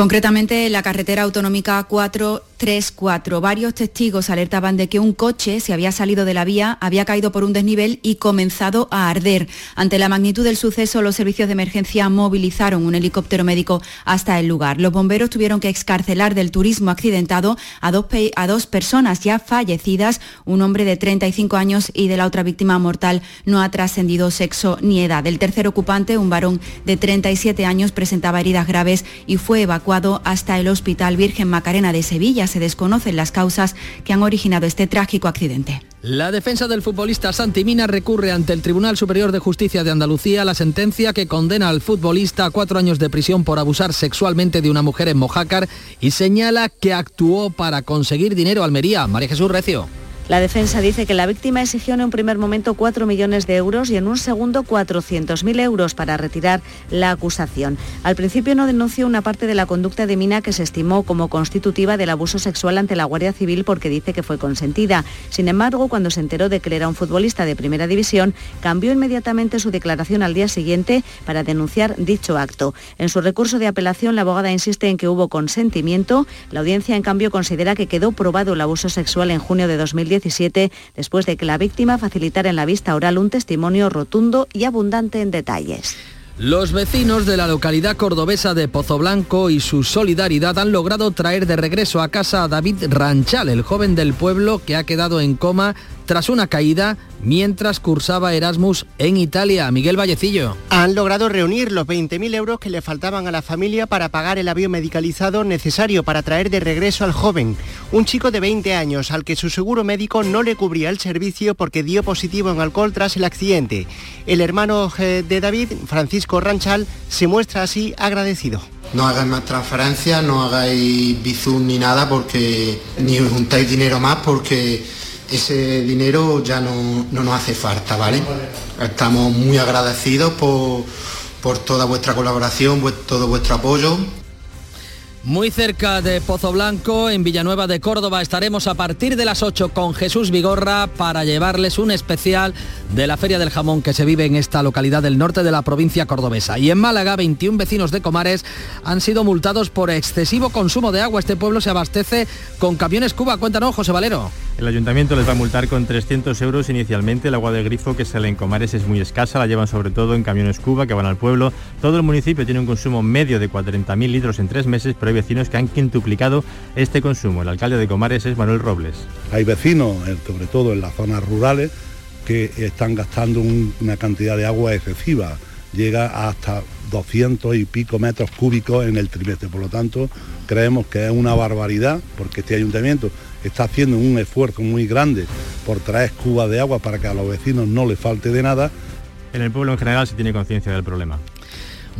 Concretamente, la carretera autonómica 434. Varios testigos alertaban de que un coche se había salido de la vía, había caído por un desnivel y comenzado a arder. Ante la magnitud del suceso, los servicios de emergencia movilizaron un helicóptero médico hasta el lugar. Los bomberos tuvieron que excarcelar del turismo accidentado a dos, a dos personas ya fallecidas, un hombre de 35 años y de la otra víctima mortal no ha trascendido sexo ni edad. El tercer ocupante, un varón de 37 años, presentaba heridas graves y fue evacuado hasta el Hospital Virgen Macarena de Sevilla. se desconocen las causas que han originado este trágico accidente. La defensa del futbolista Santi Mina recurre ante el Tribunal Superior de Justicia de Andalucía la sentencia que condena al futbolista a cuatro años de prisión por abusar sexualmente de una mujer en Mojácar y señala que actuó para conseguir dinero a Almería. María Jesús Recio. La defensa dice que la víctima exigió en un primer momento 4 millones de euros y en un segundo 400.000 euros para retirar la acusación. Al principio no denunció una parte de la conducta de Mina que se estimó como constitutiva del abuso sexual ante la Guardia Civil porque dice que fue consentida. Sin embargo, cuando se enteró de que era un futbolista de primera división, cambió inmediatamente su declaración al día siguiente para denunciar dicho acto. En su recurso de apelación, la abogada insiste en que hubo consentimiento. La audiencia, en cambio, considera que quedó probado el abuso sexual en junio de 2010 después de que la víctima facilitara en la vista oral un testimonio rotundo y abundante en detalles. Los vecinos de la localidad cordobesa de Pozo Blanco y su solidaridad han logrado traer de regreso a casa a David Ranchal, el joven del pueblo que ha quedado en coma tras una caída mientras cursaba Erasmus en Italia. Miguel Vallecillo. Han logrado reunir los 20.000 euros que le faltaban a la familia para pagar el avión medicalizado necesario para traer de regreso al joven, un chico de 20 años al que su seguro médico no le cubría el servicio porque dio positivo en alcohol tras el accidente. El hermano eh, de David, Francisco Ranchal, se muestra así agradecido. No hagáis más transferencias, no hagáis bizum ni nada porque ni juntáis dinero más porque ese dinero ya no, no nos hace falta, ¿vale? Estamos muy agradecidos por, por toda vuestra colaboración, todo vuestro apoyo muy cerca de Pozo Blanco, en Villanueva de Córdoba, estaremos a partir de las 8 con Jesús Vigorra para llevarles un especial de la Feria del Jamón que se vive en esta localidad del norte de la provincia cordobesa. Y en Málaga, 21 vecinos de Comares han sido multados por excesivo consumo de agua. Este pueblo se abastece con camiones Cuba. Cuéntanos, José Valero. El ayuntamiento les va a multar con 300 euros inicialmente. El agua de grifo que sale en Comares es muy escasa, la llevan sobre todo en camiones Cuba que van al pueblo. Todo el municipio tiene un consumo medio de 40.000 litros en tres meses, hay vecinos que han quintuplicado este consumo. El alcalde de Comares es Manuel Robles. Hay vecinos, eh, sobre todo en las zonas rurales, que están gastando una cantidad de agua excesiva. Llega hasta 200 y pico metros cúbicos en el trimestre. Por lo tanto, creemos que es una barbaridad porque este ayuntamiento está haciendo un esfuerzo muy grande por traer cubas de agua para que a los vecinos no les falte de nada. En el pueblo en general se tiene conciencia del problema.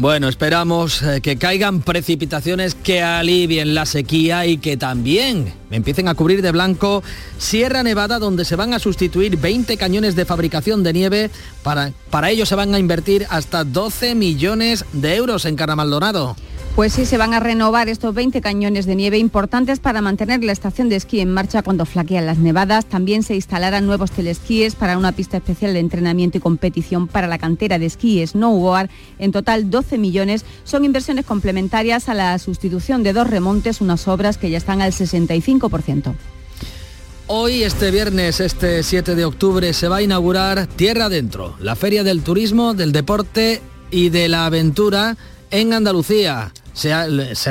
Bueno, esperamos eh, que caigan precipitaciones que alivien la sequía y que también empiecen a cubrir de blanco Sierra Nevada, donde se van a sustituir 20 cañones de fabricación de nieve. Para, para ello se van a invertir hasta 12 millones de euros en Caramaldonado. Pues sí, se van a renovar estos 20 cañones de nieve importantes para mantener la estación de esquí en marcha cuando flaquean las nevadas. También se instalarán nuevos telesquíes para una pista especial de entrenamiento y competición para la cantera de esquí snowboard. En total 12 millones son inversiones complementarias a la sustitución de dos remontes, unas obras que ya están al 65%. Hoy, este viernes, este 7 de octubre, se va a inaugurar Tierra Adentro, la feria del turismo, del deporte y de la aventura en Andalucía se,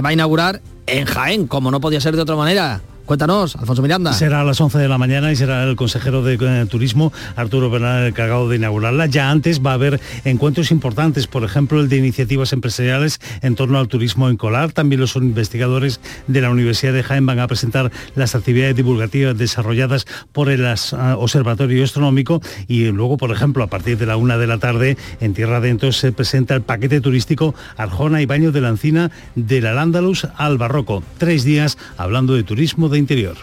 va a inaugurar en Jaén, como no podía ser de otra manera. Cuéntanos, Alfonso Miranda. Será a las 11 de la mañana y será el consejero de eh, Turismo, Arturo Bernal, el encargado de inaugurarla. Ya antes va a haber encuentros importantes, por ejemplo, el de iniciativas empresariales en torno al turismo en Colar. También los investigadores de la Universidad de Jaén van a presentar las actividades divulgativas desarrolladas por el ah, Observatorio Astronómico y luego, por ejemplo, a partir de la una de la tarde en Tierra Adentro se presenta el paquete turístico Arjona y Baño de la Encina del Al-Ándalus al Barroco. Tres días hablando de turismo de interior.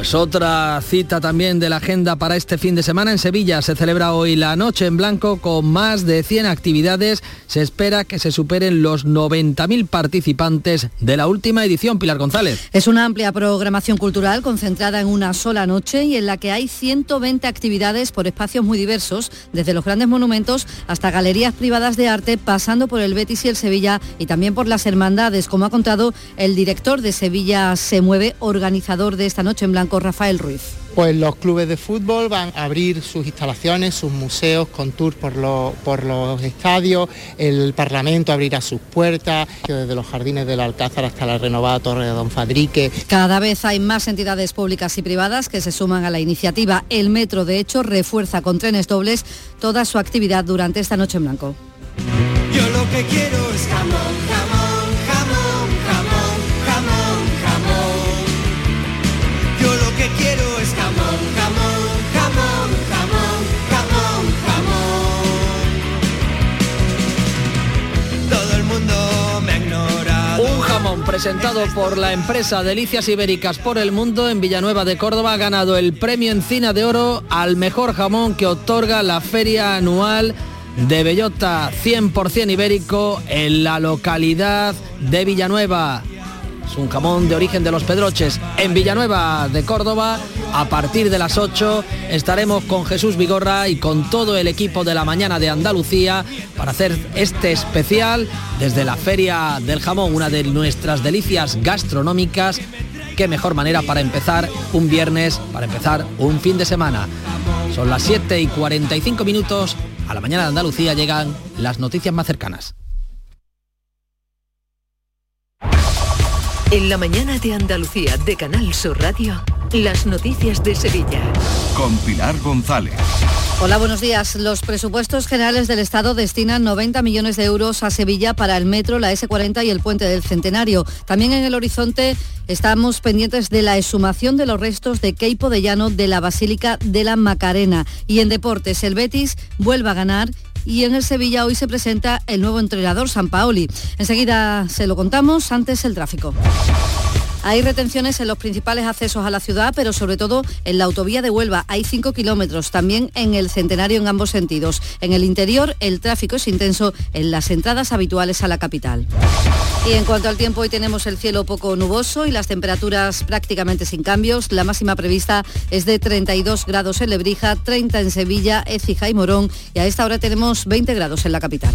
Pues otra cita también de la agenda para este fin de semana en Sevilla. Se celebra hoy la Noche en Blanco con más de 100 actividades. Se espera que se superen los 90.000 participantes de la última edición. Pilar González. Es una amplia programación cultural concentrada en una sola noche y en la que hay 120 actividades por espacios muy diversos, desde los grandes monumentos hasta galerías privadas de arte, pasando por el Betis y el Sevilla y también por las hermandades, como ha contado el director de Sevilla Se Mueve, organizador de esta Noche en Blanco Rafael Ruiz. Pues los clubes de fútbol van a abrir sus instalaciones, sus museos con tours por, por los estadios, el Parlamento abrirá sus puertas, desde los jardines del Alcázar hasta la renovada Torre de Don Fadrique. Cada vez hay más entidades públicas y privadas que se suman a la iniciativa. El metro, de hecho, refuerza con trenes dobles toda su actividad durante esta noche en blanco. Yo lo que quiero es presentado por la empresa Delicias Ibéricas por el Mundo en Villanueva de Córdoba, ha ganado el premio Encina de Oro al mejor jamón que otorga la feria anual de bellota 100% ibérico en la localidad de Villanueva. Es un jamón de origen de los Pedroches en Villanueva de Córdoba. A partir de las 8 estaremos con Jesús Vigorra y con todo el equipo de la mañana de Andalucía para hacer este especial desde la Feria del Jamón, una de nuestras delicias gastronómicas. Qué mejor manera para empezar un viernes, para empezar un fin de semana. Son las 7 y 45 minutos. A la mañana de Andalucía llegan las noticias más cercanas. En la mañana de Andalucía de Canal Sur Radio, las noticias de Sevilla. Con Pilar González. Hola, buenos días. Los presupuestos generales del Estado destinan 90 millones de euros a Sevilla para el metro, la S40 y el puente del Centenario. También en el horizonte estamos pendientes de la exhumación de los restos de Keipo de Llano de la Basílica de la Macarena. Y en deportes, el Betis vuelve a ganar y en el Sevilla hoy se presenta el nuevo entrenador San Paoli. Enseguida se lo contamos, antes el tráfico. Hay retenciones en los principales accesos a la ciudad, pero sobre todo en la autovía de Huelva. Hay 5 kilómetros, también en el centenario en ambos sentidos. En el interior el tráfico es intenso en las entradas habituales a la capital. Y en cuanto al tiempo, hoy tenemos el cielo poco nuboso y las temperaturas prácticamente sin cambios. La máxima prevista es de 32 grados en Lebrija, 30 en Sevilla, Écija y Morón. Y a esta hora tenemos 20 grados en la capital.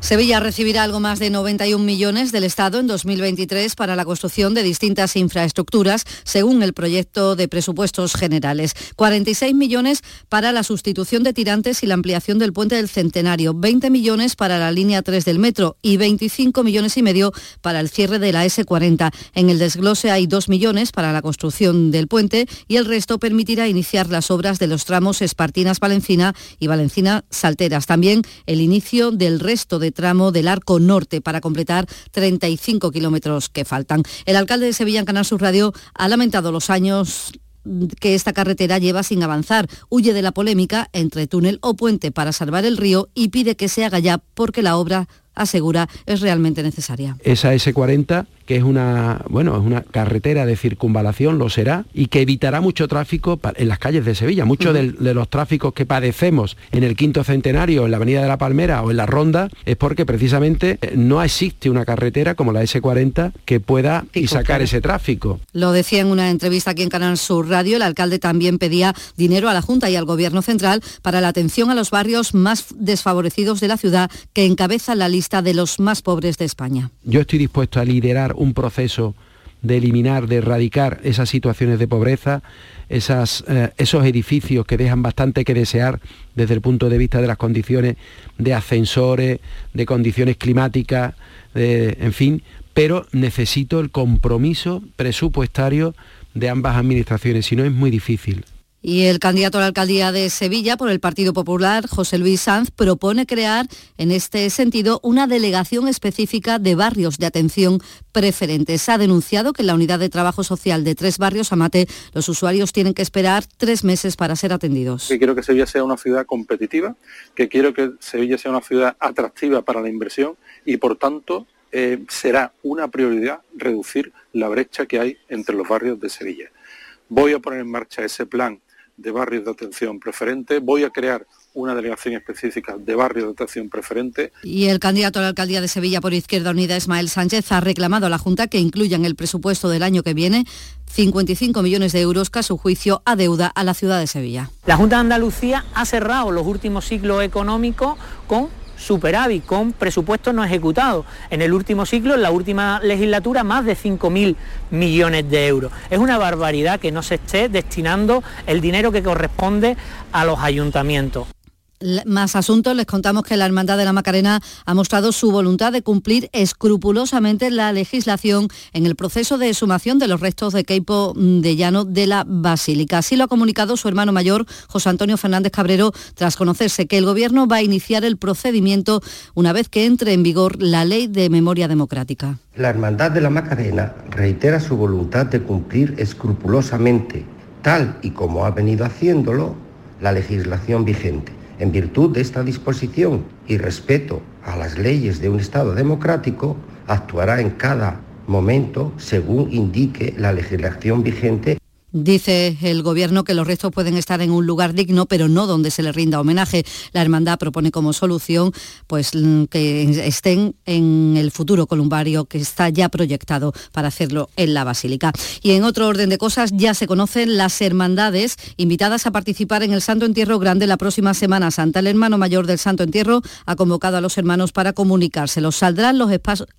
Sevilla recibirá algo más de 91 millones del Estado en 2023 para la construcción de distintas infraestructuras, según el proyecto de presupuestos generales. 46 millones para la sustitución de tirantes y la ampliación del puente del Centenario, 20 millones para la línea 3 del metro y 25 millones y medio para el cierre de la S40. En el desglose hay 2 millones para la construcción del puente y el resto permitirá iniciar las obras de los tramos Espartinas-Valencina y Valencina-Salteras. También el inicio del resto de tramo del Arco Norte para completar 35 kilómetros que faltan. El alcalde de Sevilla en Canal Sur Radio ha lamentado los años que esta carretera lleva sin avanzar. Huye de la polémica entre túnel o puente para salvar el río y pide que se haga ya porque la obra asegura es realmente necesaria. Esa S40 que es una, bueno, es una carretera de circunvalación, lo será, y que evitará mucho tráfico en las calles de Sevilla. Muchos de, de, los tráficos que padecemos en el quinto centenario, en la Avenida de la Palmera o en la Ronda, es porque precisamente eh, no existe una carretera como la S40 que pueda y sacar ese tráfico. Lo decía en una entrevista aquí en Canal Sur Radio, el alcalde también pedía dinero a la Junta y al Gobierno Central para la atención a los barrios más desfavorecidos de la ciudad que encabeza la lista de los más pobres de España. Yo estoy dispuesto a liderar un proceso de eliminar, de erradicar esas situaciones de pobreza, eh, esos edificios que dejan bastante que desear desde el punto de vista de las condiciones de ascensores, de condiciones climáticas, en fin, pero necesito el compromiso presupuestario de ambas administraciones, si no es muy difícil. Y el candidato a la alcaldía de Sevilla por el Partido Popular, José Luis Sanz, propone crear en este sentido una delegación específica de barrios de atención preferentes. Ha denunciado que en la unidad de trabajo social de tres barrios Amate los usuarios tienen que esperar tres meses para ser atendidos. Que quiero que Sevilla sea una ciudad competitiva, que quiero que Sevilla sea una ciudad atractiva para la inversión y por tanto eh, será una prioridad reducir la brecha que hay entre los barrios de Sevilla. Voy a poner en marcha ese plan de barrios de atención preferente, voy a crear una delegación específica de barrios de atención preferente. Y el candidato a la alcaldía de Sevilla por Izquierda Unida, Ismael Sánchez, ha reclamado a la Junta que incluya en el presupuesto del año que viene 55 millones de euros que a su juicio adeuda a la ciudad de Sevilla. La Junta de Andalucía ha cerrado los últimos ciclos económicos con superávit con presupuestos no ejecutados. En el último ciclo, en la última legislatura, más de 5.000 millones de euros. Es una barbaridad que no se esté destinando el dinero que corresponde a los ayuntamientos. Más asuntos, les contamos que la Hermandad de la Macarena ha mostrado su voluntad de cumplir escrupulosamente la legislación en el proceso de sumación de los restos de Keipo de Llano de la Basílica. Así lo ha comunicado su hermano mayor, José Antonio Fernández Cabrero, tras conocerse que el Gobierno va a iniciar el procedimiento una vez que entre en vigor la Ley de Memoria Democrática. La Hermandad de la Macarena reitera su voluntad de cumplir escrupulosamente, tal y como ha venido haciéndolo, la legislación vigente en virtud de esta disposición y respeto a las leyes de un Estado democrático, actuará en cada momento según indique la legislación vigente Dice el Gobierno que los restos pueden estar en un lugar digno, pero no donde se les rinda homenaje. La hermandad propone como solución pues, mm, que estén en el futuro columbario que está ya proyectado para hacerlo en la Basílica. Y en otro orden de cosas, ya se conocen las hermandades invitadas a participar en el Santo Entierro Grande la próxima Semana Santa. El hermano mayor del Santo Entierro ha convocado a los hermanos para comunicárselos. Saldrán los,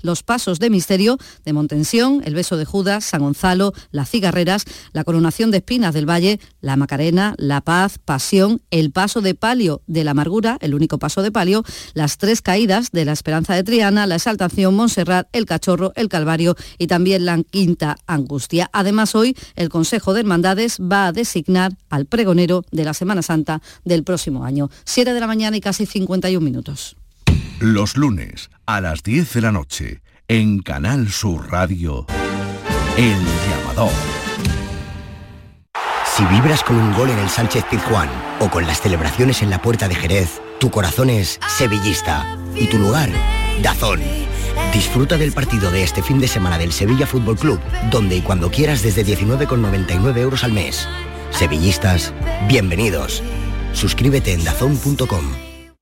los pasos de misterio de Montensión, el beso de Judas, San Gonzalo, las cigarreras, la coronación de Espinas del Valle, la Macarena, la Paz, Pasión, el paso de palio de la amargura, el único paso de palio, las tres caídas de la Esperanza de Triana, la exaltación Montserrat, el Cachorro, el Calvario y también la Quinta Angustia. Además, hoy el Consejo de Hermandades va a designar al pregonero de la Semana Santa del próximo año. 7 de la mañana y casi 51 minutos. Los lunes a las 10 de la noche en Canal Sur Radio, El Llamador. Si vibras con un gol en el Sánchez Pizjuán o con las celebraciones en la Puerta de Jerez, tu corazón es sevillista y tu lugar, Dazón. Disfruta del partido de este fin de semana del Sevilla Fútbol Club, donde y cuando quieras desde 19,99 euros al mes. Sevillistas, bienvenidos. Suscríbete en dazón.com.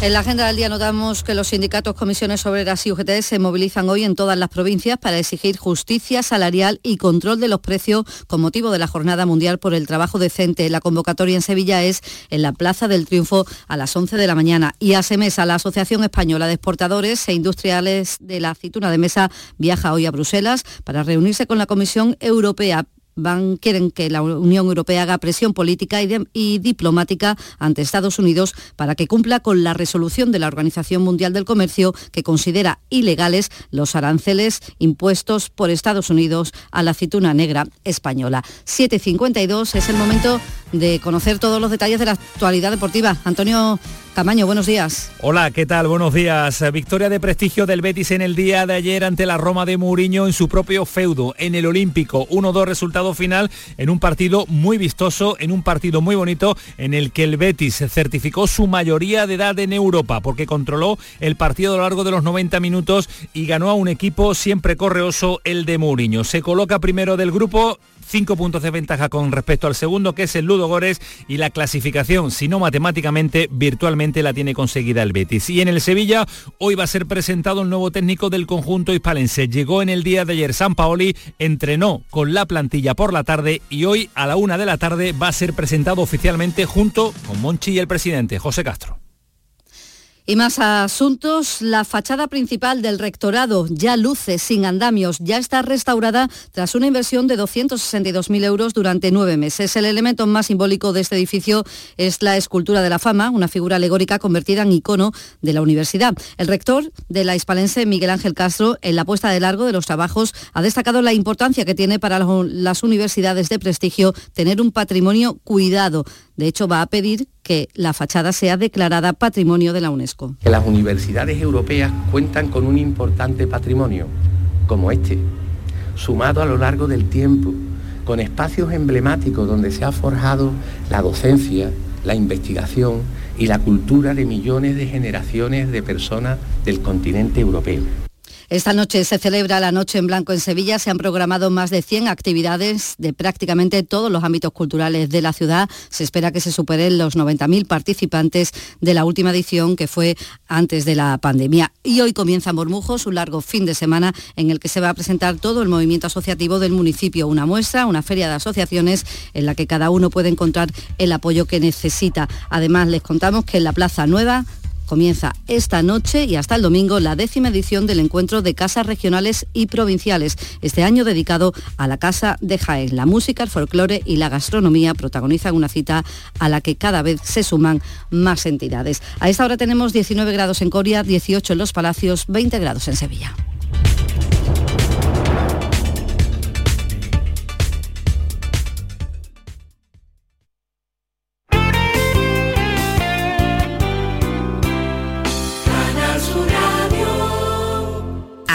En la agenda del día notamos que los sindicatos, comisiones obreras y UGT se movilizan hoy en todas las provincias para exigir justicia salarial y control de los precios con motivo de la Jornada Mundial por el Trabajo Decente. La convocatoria en Sevilla es en la Plaza del Triunfo a las 11 de la mañana. Y a Semesa, la Asociación Española de Exportadores e Industriales de la Aceituna de Mesa, viaja hoy a Bruselas para reunirse con la Comisión Europea van, quieren que la Unión Europea haga presión política y, diplomática ante Estados Unidos para que cumpla con la resolución de la Organización Mundial del Comercio que considera ilegales los aranceles impuestos por Estados Unidos a la aceituna negra española. 7.52 es el momento de conocer todos los detalles de la actualidad deportiva. Antonio Camaño, buenos días. Hola, ¿qué tal? Buenos días. Victoria de prestigio del Betis en el día de ayer ante la Roma de Mourinho en su propio feudo, en el Olímpico. 1-2 resultado final en un partido muy vistoso, en un partido muy bonito, en el que el Betis certificó su mayoría de edad en Europa, porque controló el partido a lo largo de los 90 minutos y ganó a un equipo siempre correoso, el de Mourinho. Se coloca primero del grupo cinco puntos de ventaja con respecto al segundo, que es el Ludo Gores, y la clasificación, si no matemáticamente, virtualmente la tiene conseguida el Betis. Y en el Sevilla, hoy va a ser presentado el nuevo técnico del conjunto hispalense. Llegó en el día de ayer San Paoli, entrenó con la plantilla por la tarde y hoy a la una de la tarde va a ser presentado oficialmente junto con Monchi y el presidente José Castro. Y más asuntos, la fachada principal del rectorado ya luce sin andamios, ya está restaurada tras una inversión de 262.000 euros durante nueve meses. El elemento más simbólico de este edificio es la escultura de la fama, una figura alegórica convertida en icono de la universidad. El rector de la hispalense, Miguel Ángel Castro, en la puesta de largo de los trabajos, ha destacado la importancia que tiene para las universidades de prestigio tener un patrimonio cuidado. De hecho, va a pedir que la fachada sea declarada Patrimonio de la UNESCO. Que las universidades europeas cuentan con un importante patrimonio, como este, sumado a lo largo del tiempo, con espacios emblemáticos donde se ha forjado la docencia, la investigación y la cultura de millones de generaciones de personas del continente europeo. Esta noche se celebra la Noche en Blanco en Sevilla. Se han programado más de 100 actividades de prácticamente todos los ámbitos culturales de la ciudad. Se espera que se superen los 90.000 participantes de la última edición que fue antes de la pandemia. Y hoy comienza Mormujos, un largo fin de semana en el que se va a presentar todo el movimiento asociativo del municipio. Una muestra, una feria de asociaciones en la que cada uno puede encontrar el apoyo que necesita. Además, les contamos que en la Plaza Nueva Comienza esta noche y hasta el domingo la décima edición del encuentro de casas regionales y provinciales, este año dedicado a la Casa de Jaén. La música, el folclore y la gastronomía protagonizan una cita a la que cada vez se suman más entidades. A esta hora tenemos 19 grados en Coria, 18 en Los Palacios, 20 grados en Sevilla.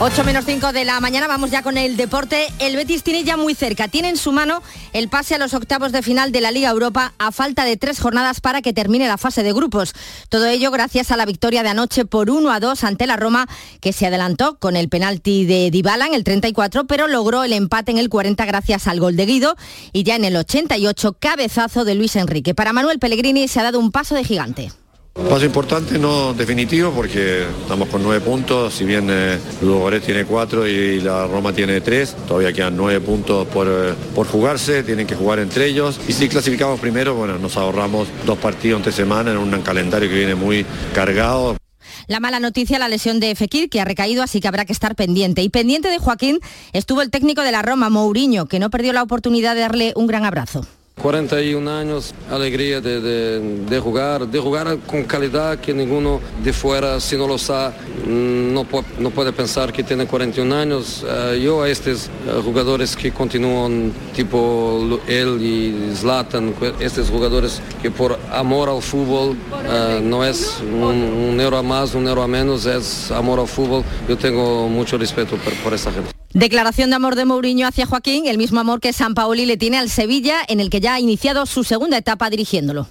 8 menos 5 de la mañana, vamos ya con el deporte. El Betis tiene ya muy cerca, tiene en su mano el pase a los octavos de final de la Liga Europa a falta de tres jornadas para que termine la fase de grupos. Todo ello gracias a la victoria de anoche por 1 a 2 ante la Roma, que se adelantó con el penalti de Dybala en el 34, pero logró el empate en el 40 gracias al gol de Guido y ya en el 88 cabezazo de Luis Enrique. Para Manuel Pellegrini se ha dado un paso de gigante. Paso importante, no definitivo, porque estamos con nueve puntos, si bien eh, tiene cuatro y la Roma tiene tres, todavía quedan nueve puntos por, eh, por jugarse, tienen que jugar entre ellos. Y si clasificamos primero, bueno, nos ahorramos dos partidos entre semana en un calendario que viene muy cargado. La mala noticia, la lesión de Fekir, que ha recaído, así que habrá que estar pendiente. Y pendiente de Joaquín estuvo el técnico de la Roma, Mourinho, que no perdió la oportunidad de darle un gran abrazo. 41 años, alegría de, de, de, jugar, de jugar con calidad que ninguno de fuera, si no lo sabe, no, no puede pensar que tiene 41 años. Uh, yo a estos uh, jugadores que continúan, tipo él y Zlatan, estos jugadores que por amor al fútbol uh, no es un, un, euro a más, un euro a menos, es amor al fútbol. Yo tengo mucho respeto por, por esa gente. Declaración de amor de Mourinho hacia Joaquín, el mismo amor que San Paoli le tiene al Sevilla, en el que ya ha iniciado su segunda etapa dirigiéndolo.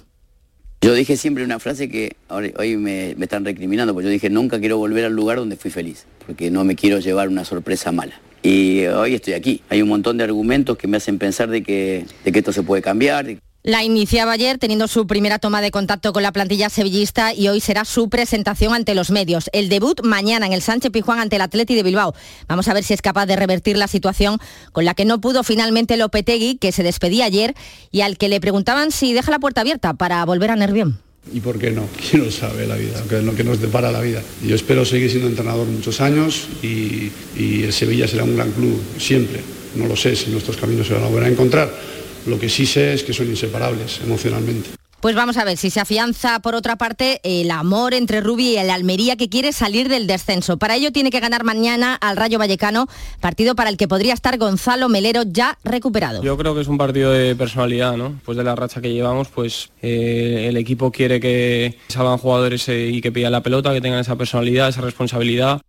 Yo dije siempre una frase que hoy me, me están recriminando, porque yo dije nunca quiero volver al lugar donde fui feliz, porque no me quiero llevar una sorpresa mala. Y hoy estoy aquí. Hay un montón de argumentos que me hacen pensar de que, de que esto se puede cambiar. La iniciaba ayer teniendo su primera toma de contacto con la plantilla sevillista y hoy será su presentación ante los medios. El debut mañana en el Sánchez Pijuán ante el Atleti de Bilbao. Vamos a ver si es capaz de revertir la situación con la que no pudo finalmente Lopetegui, que se despedía ayer y al que le preguntaban si deja la puerta abierta para volver a Nervión. ¿Y por qué no? ¿Quién lo sabe la vida? Es lo que nos depara la vida. Yo espero seguir siendo entrenador muchos años y, y el Sevilla será un gran club siempre. No lo sé si nuestros caminos se van a volver a encontrar lo que sí sé es que son inseparables emocionalmente. Pues vamos a ver si se afianza, por otra parte, el amor entre Rubi y el Almería que quiere salir del descenso. Para ello tiene que ganar mañana al Rayo Vallecano, partido para el que podría estar Gonzalo Melero ya recuperado. Yo creo que es un partido de personalidad, ¿no? Pues de la racha que llevamos, pues eh, el equipo quiere que salgan jugadores eh, y que pidan la pelota, que tengan esa personalidad, esa responsabilidad.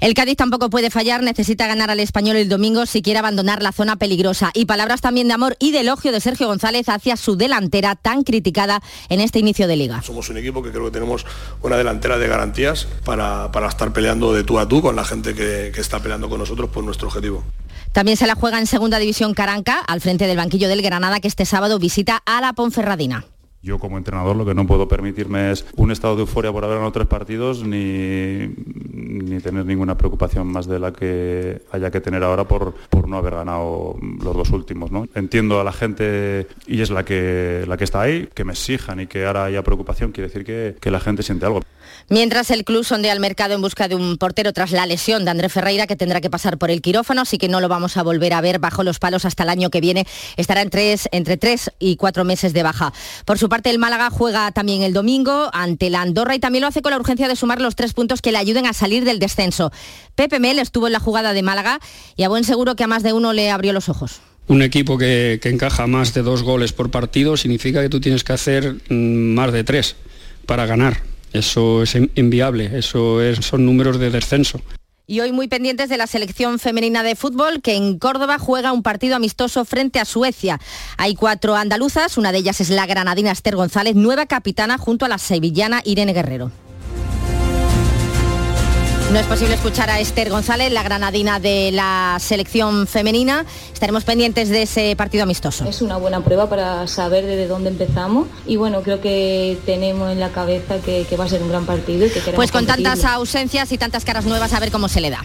El Cádiz tampoco puede fallar, necesita ganar al español el domingo si quiere abandonar la zona peligrosa. Y palabras también de amor y de elogio de Sergio González hacia su delantera tan criticada en este inicio de liga. Somos un equipo que creo que tenemos una delantera de garantías para, para estar peleando de tú a tú con la gente que, que está peleando con nosotros por nuestro objetivo. También se la juega en segunda división Caranca, al frente del banquillo del Granada, que este sábado visita a la Ponferradina. Yo como entrenador lo que no puedo permitirme es un estado de euforia por haber ganado tres partidos ni, ni tener ninguna preocupación más de la que haya que tener ahora por, por no haber ganado los dos últimos. Entiendo a la gente y es la que, la que está ahí, que me exijan y que ahora haya preocupación, quiere decir que, que la gente siente algo. Mientras el club sondea al mercado en busca de un portero tras la lesión de Andrés Ferreira, que tendrá que pasar por el quirófano, así que no lo vamos a volver a ver bajo los palos hasta el año que viene. Estará entre tres y cuatro meses de baja. Por su parte, el Málaga juega también el domingo ante la Andorra y también lo hace con la urgencia de sumar los tres puntos que le ayuden a salir del descenso. Pepe Mel estuvo en la jugada de Málaga y a buen seguro que a más de uno le abrió los ojos. Un equipo que, que encaja más de dos goles por partido significa que tú tienes que hacer mm, más de tres para ganar. Eso es inviable, eso es, son números de descenso. Y hoy muy pendientes de la selección femenina de fútbol que en Córdoba juega un partido amistoso frente a Suecia. Hay cuatro andaluzas, una de ellas es la granadina Esther González, nueva capitana junto a la sevillana Irene Guerrero. No es posible escuchar a Esther González, la granadina de la selección femenina. Estaremos pendientes de ese partido amistoso. Es una buena prueba para saber desde dónde empezamos y bueno, creo que tenemos en la cabeza que, va a ser un gran partido. Y que pues con tantas ausencias y tantas caras nuevas, a ver cómo se le da.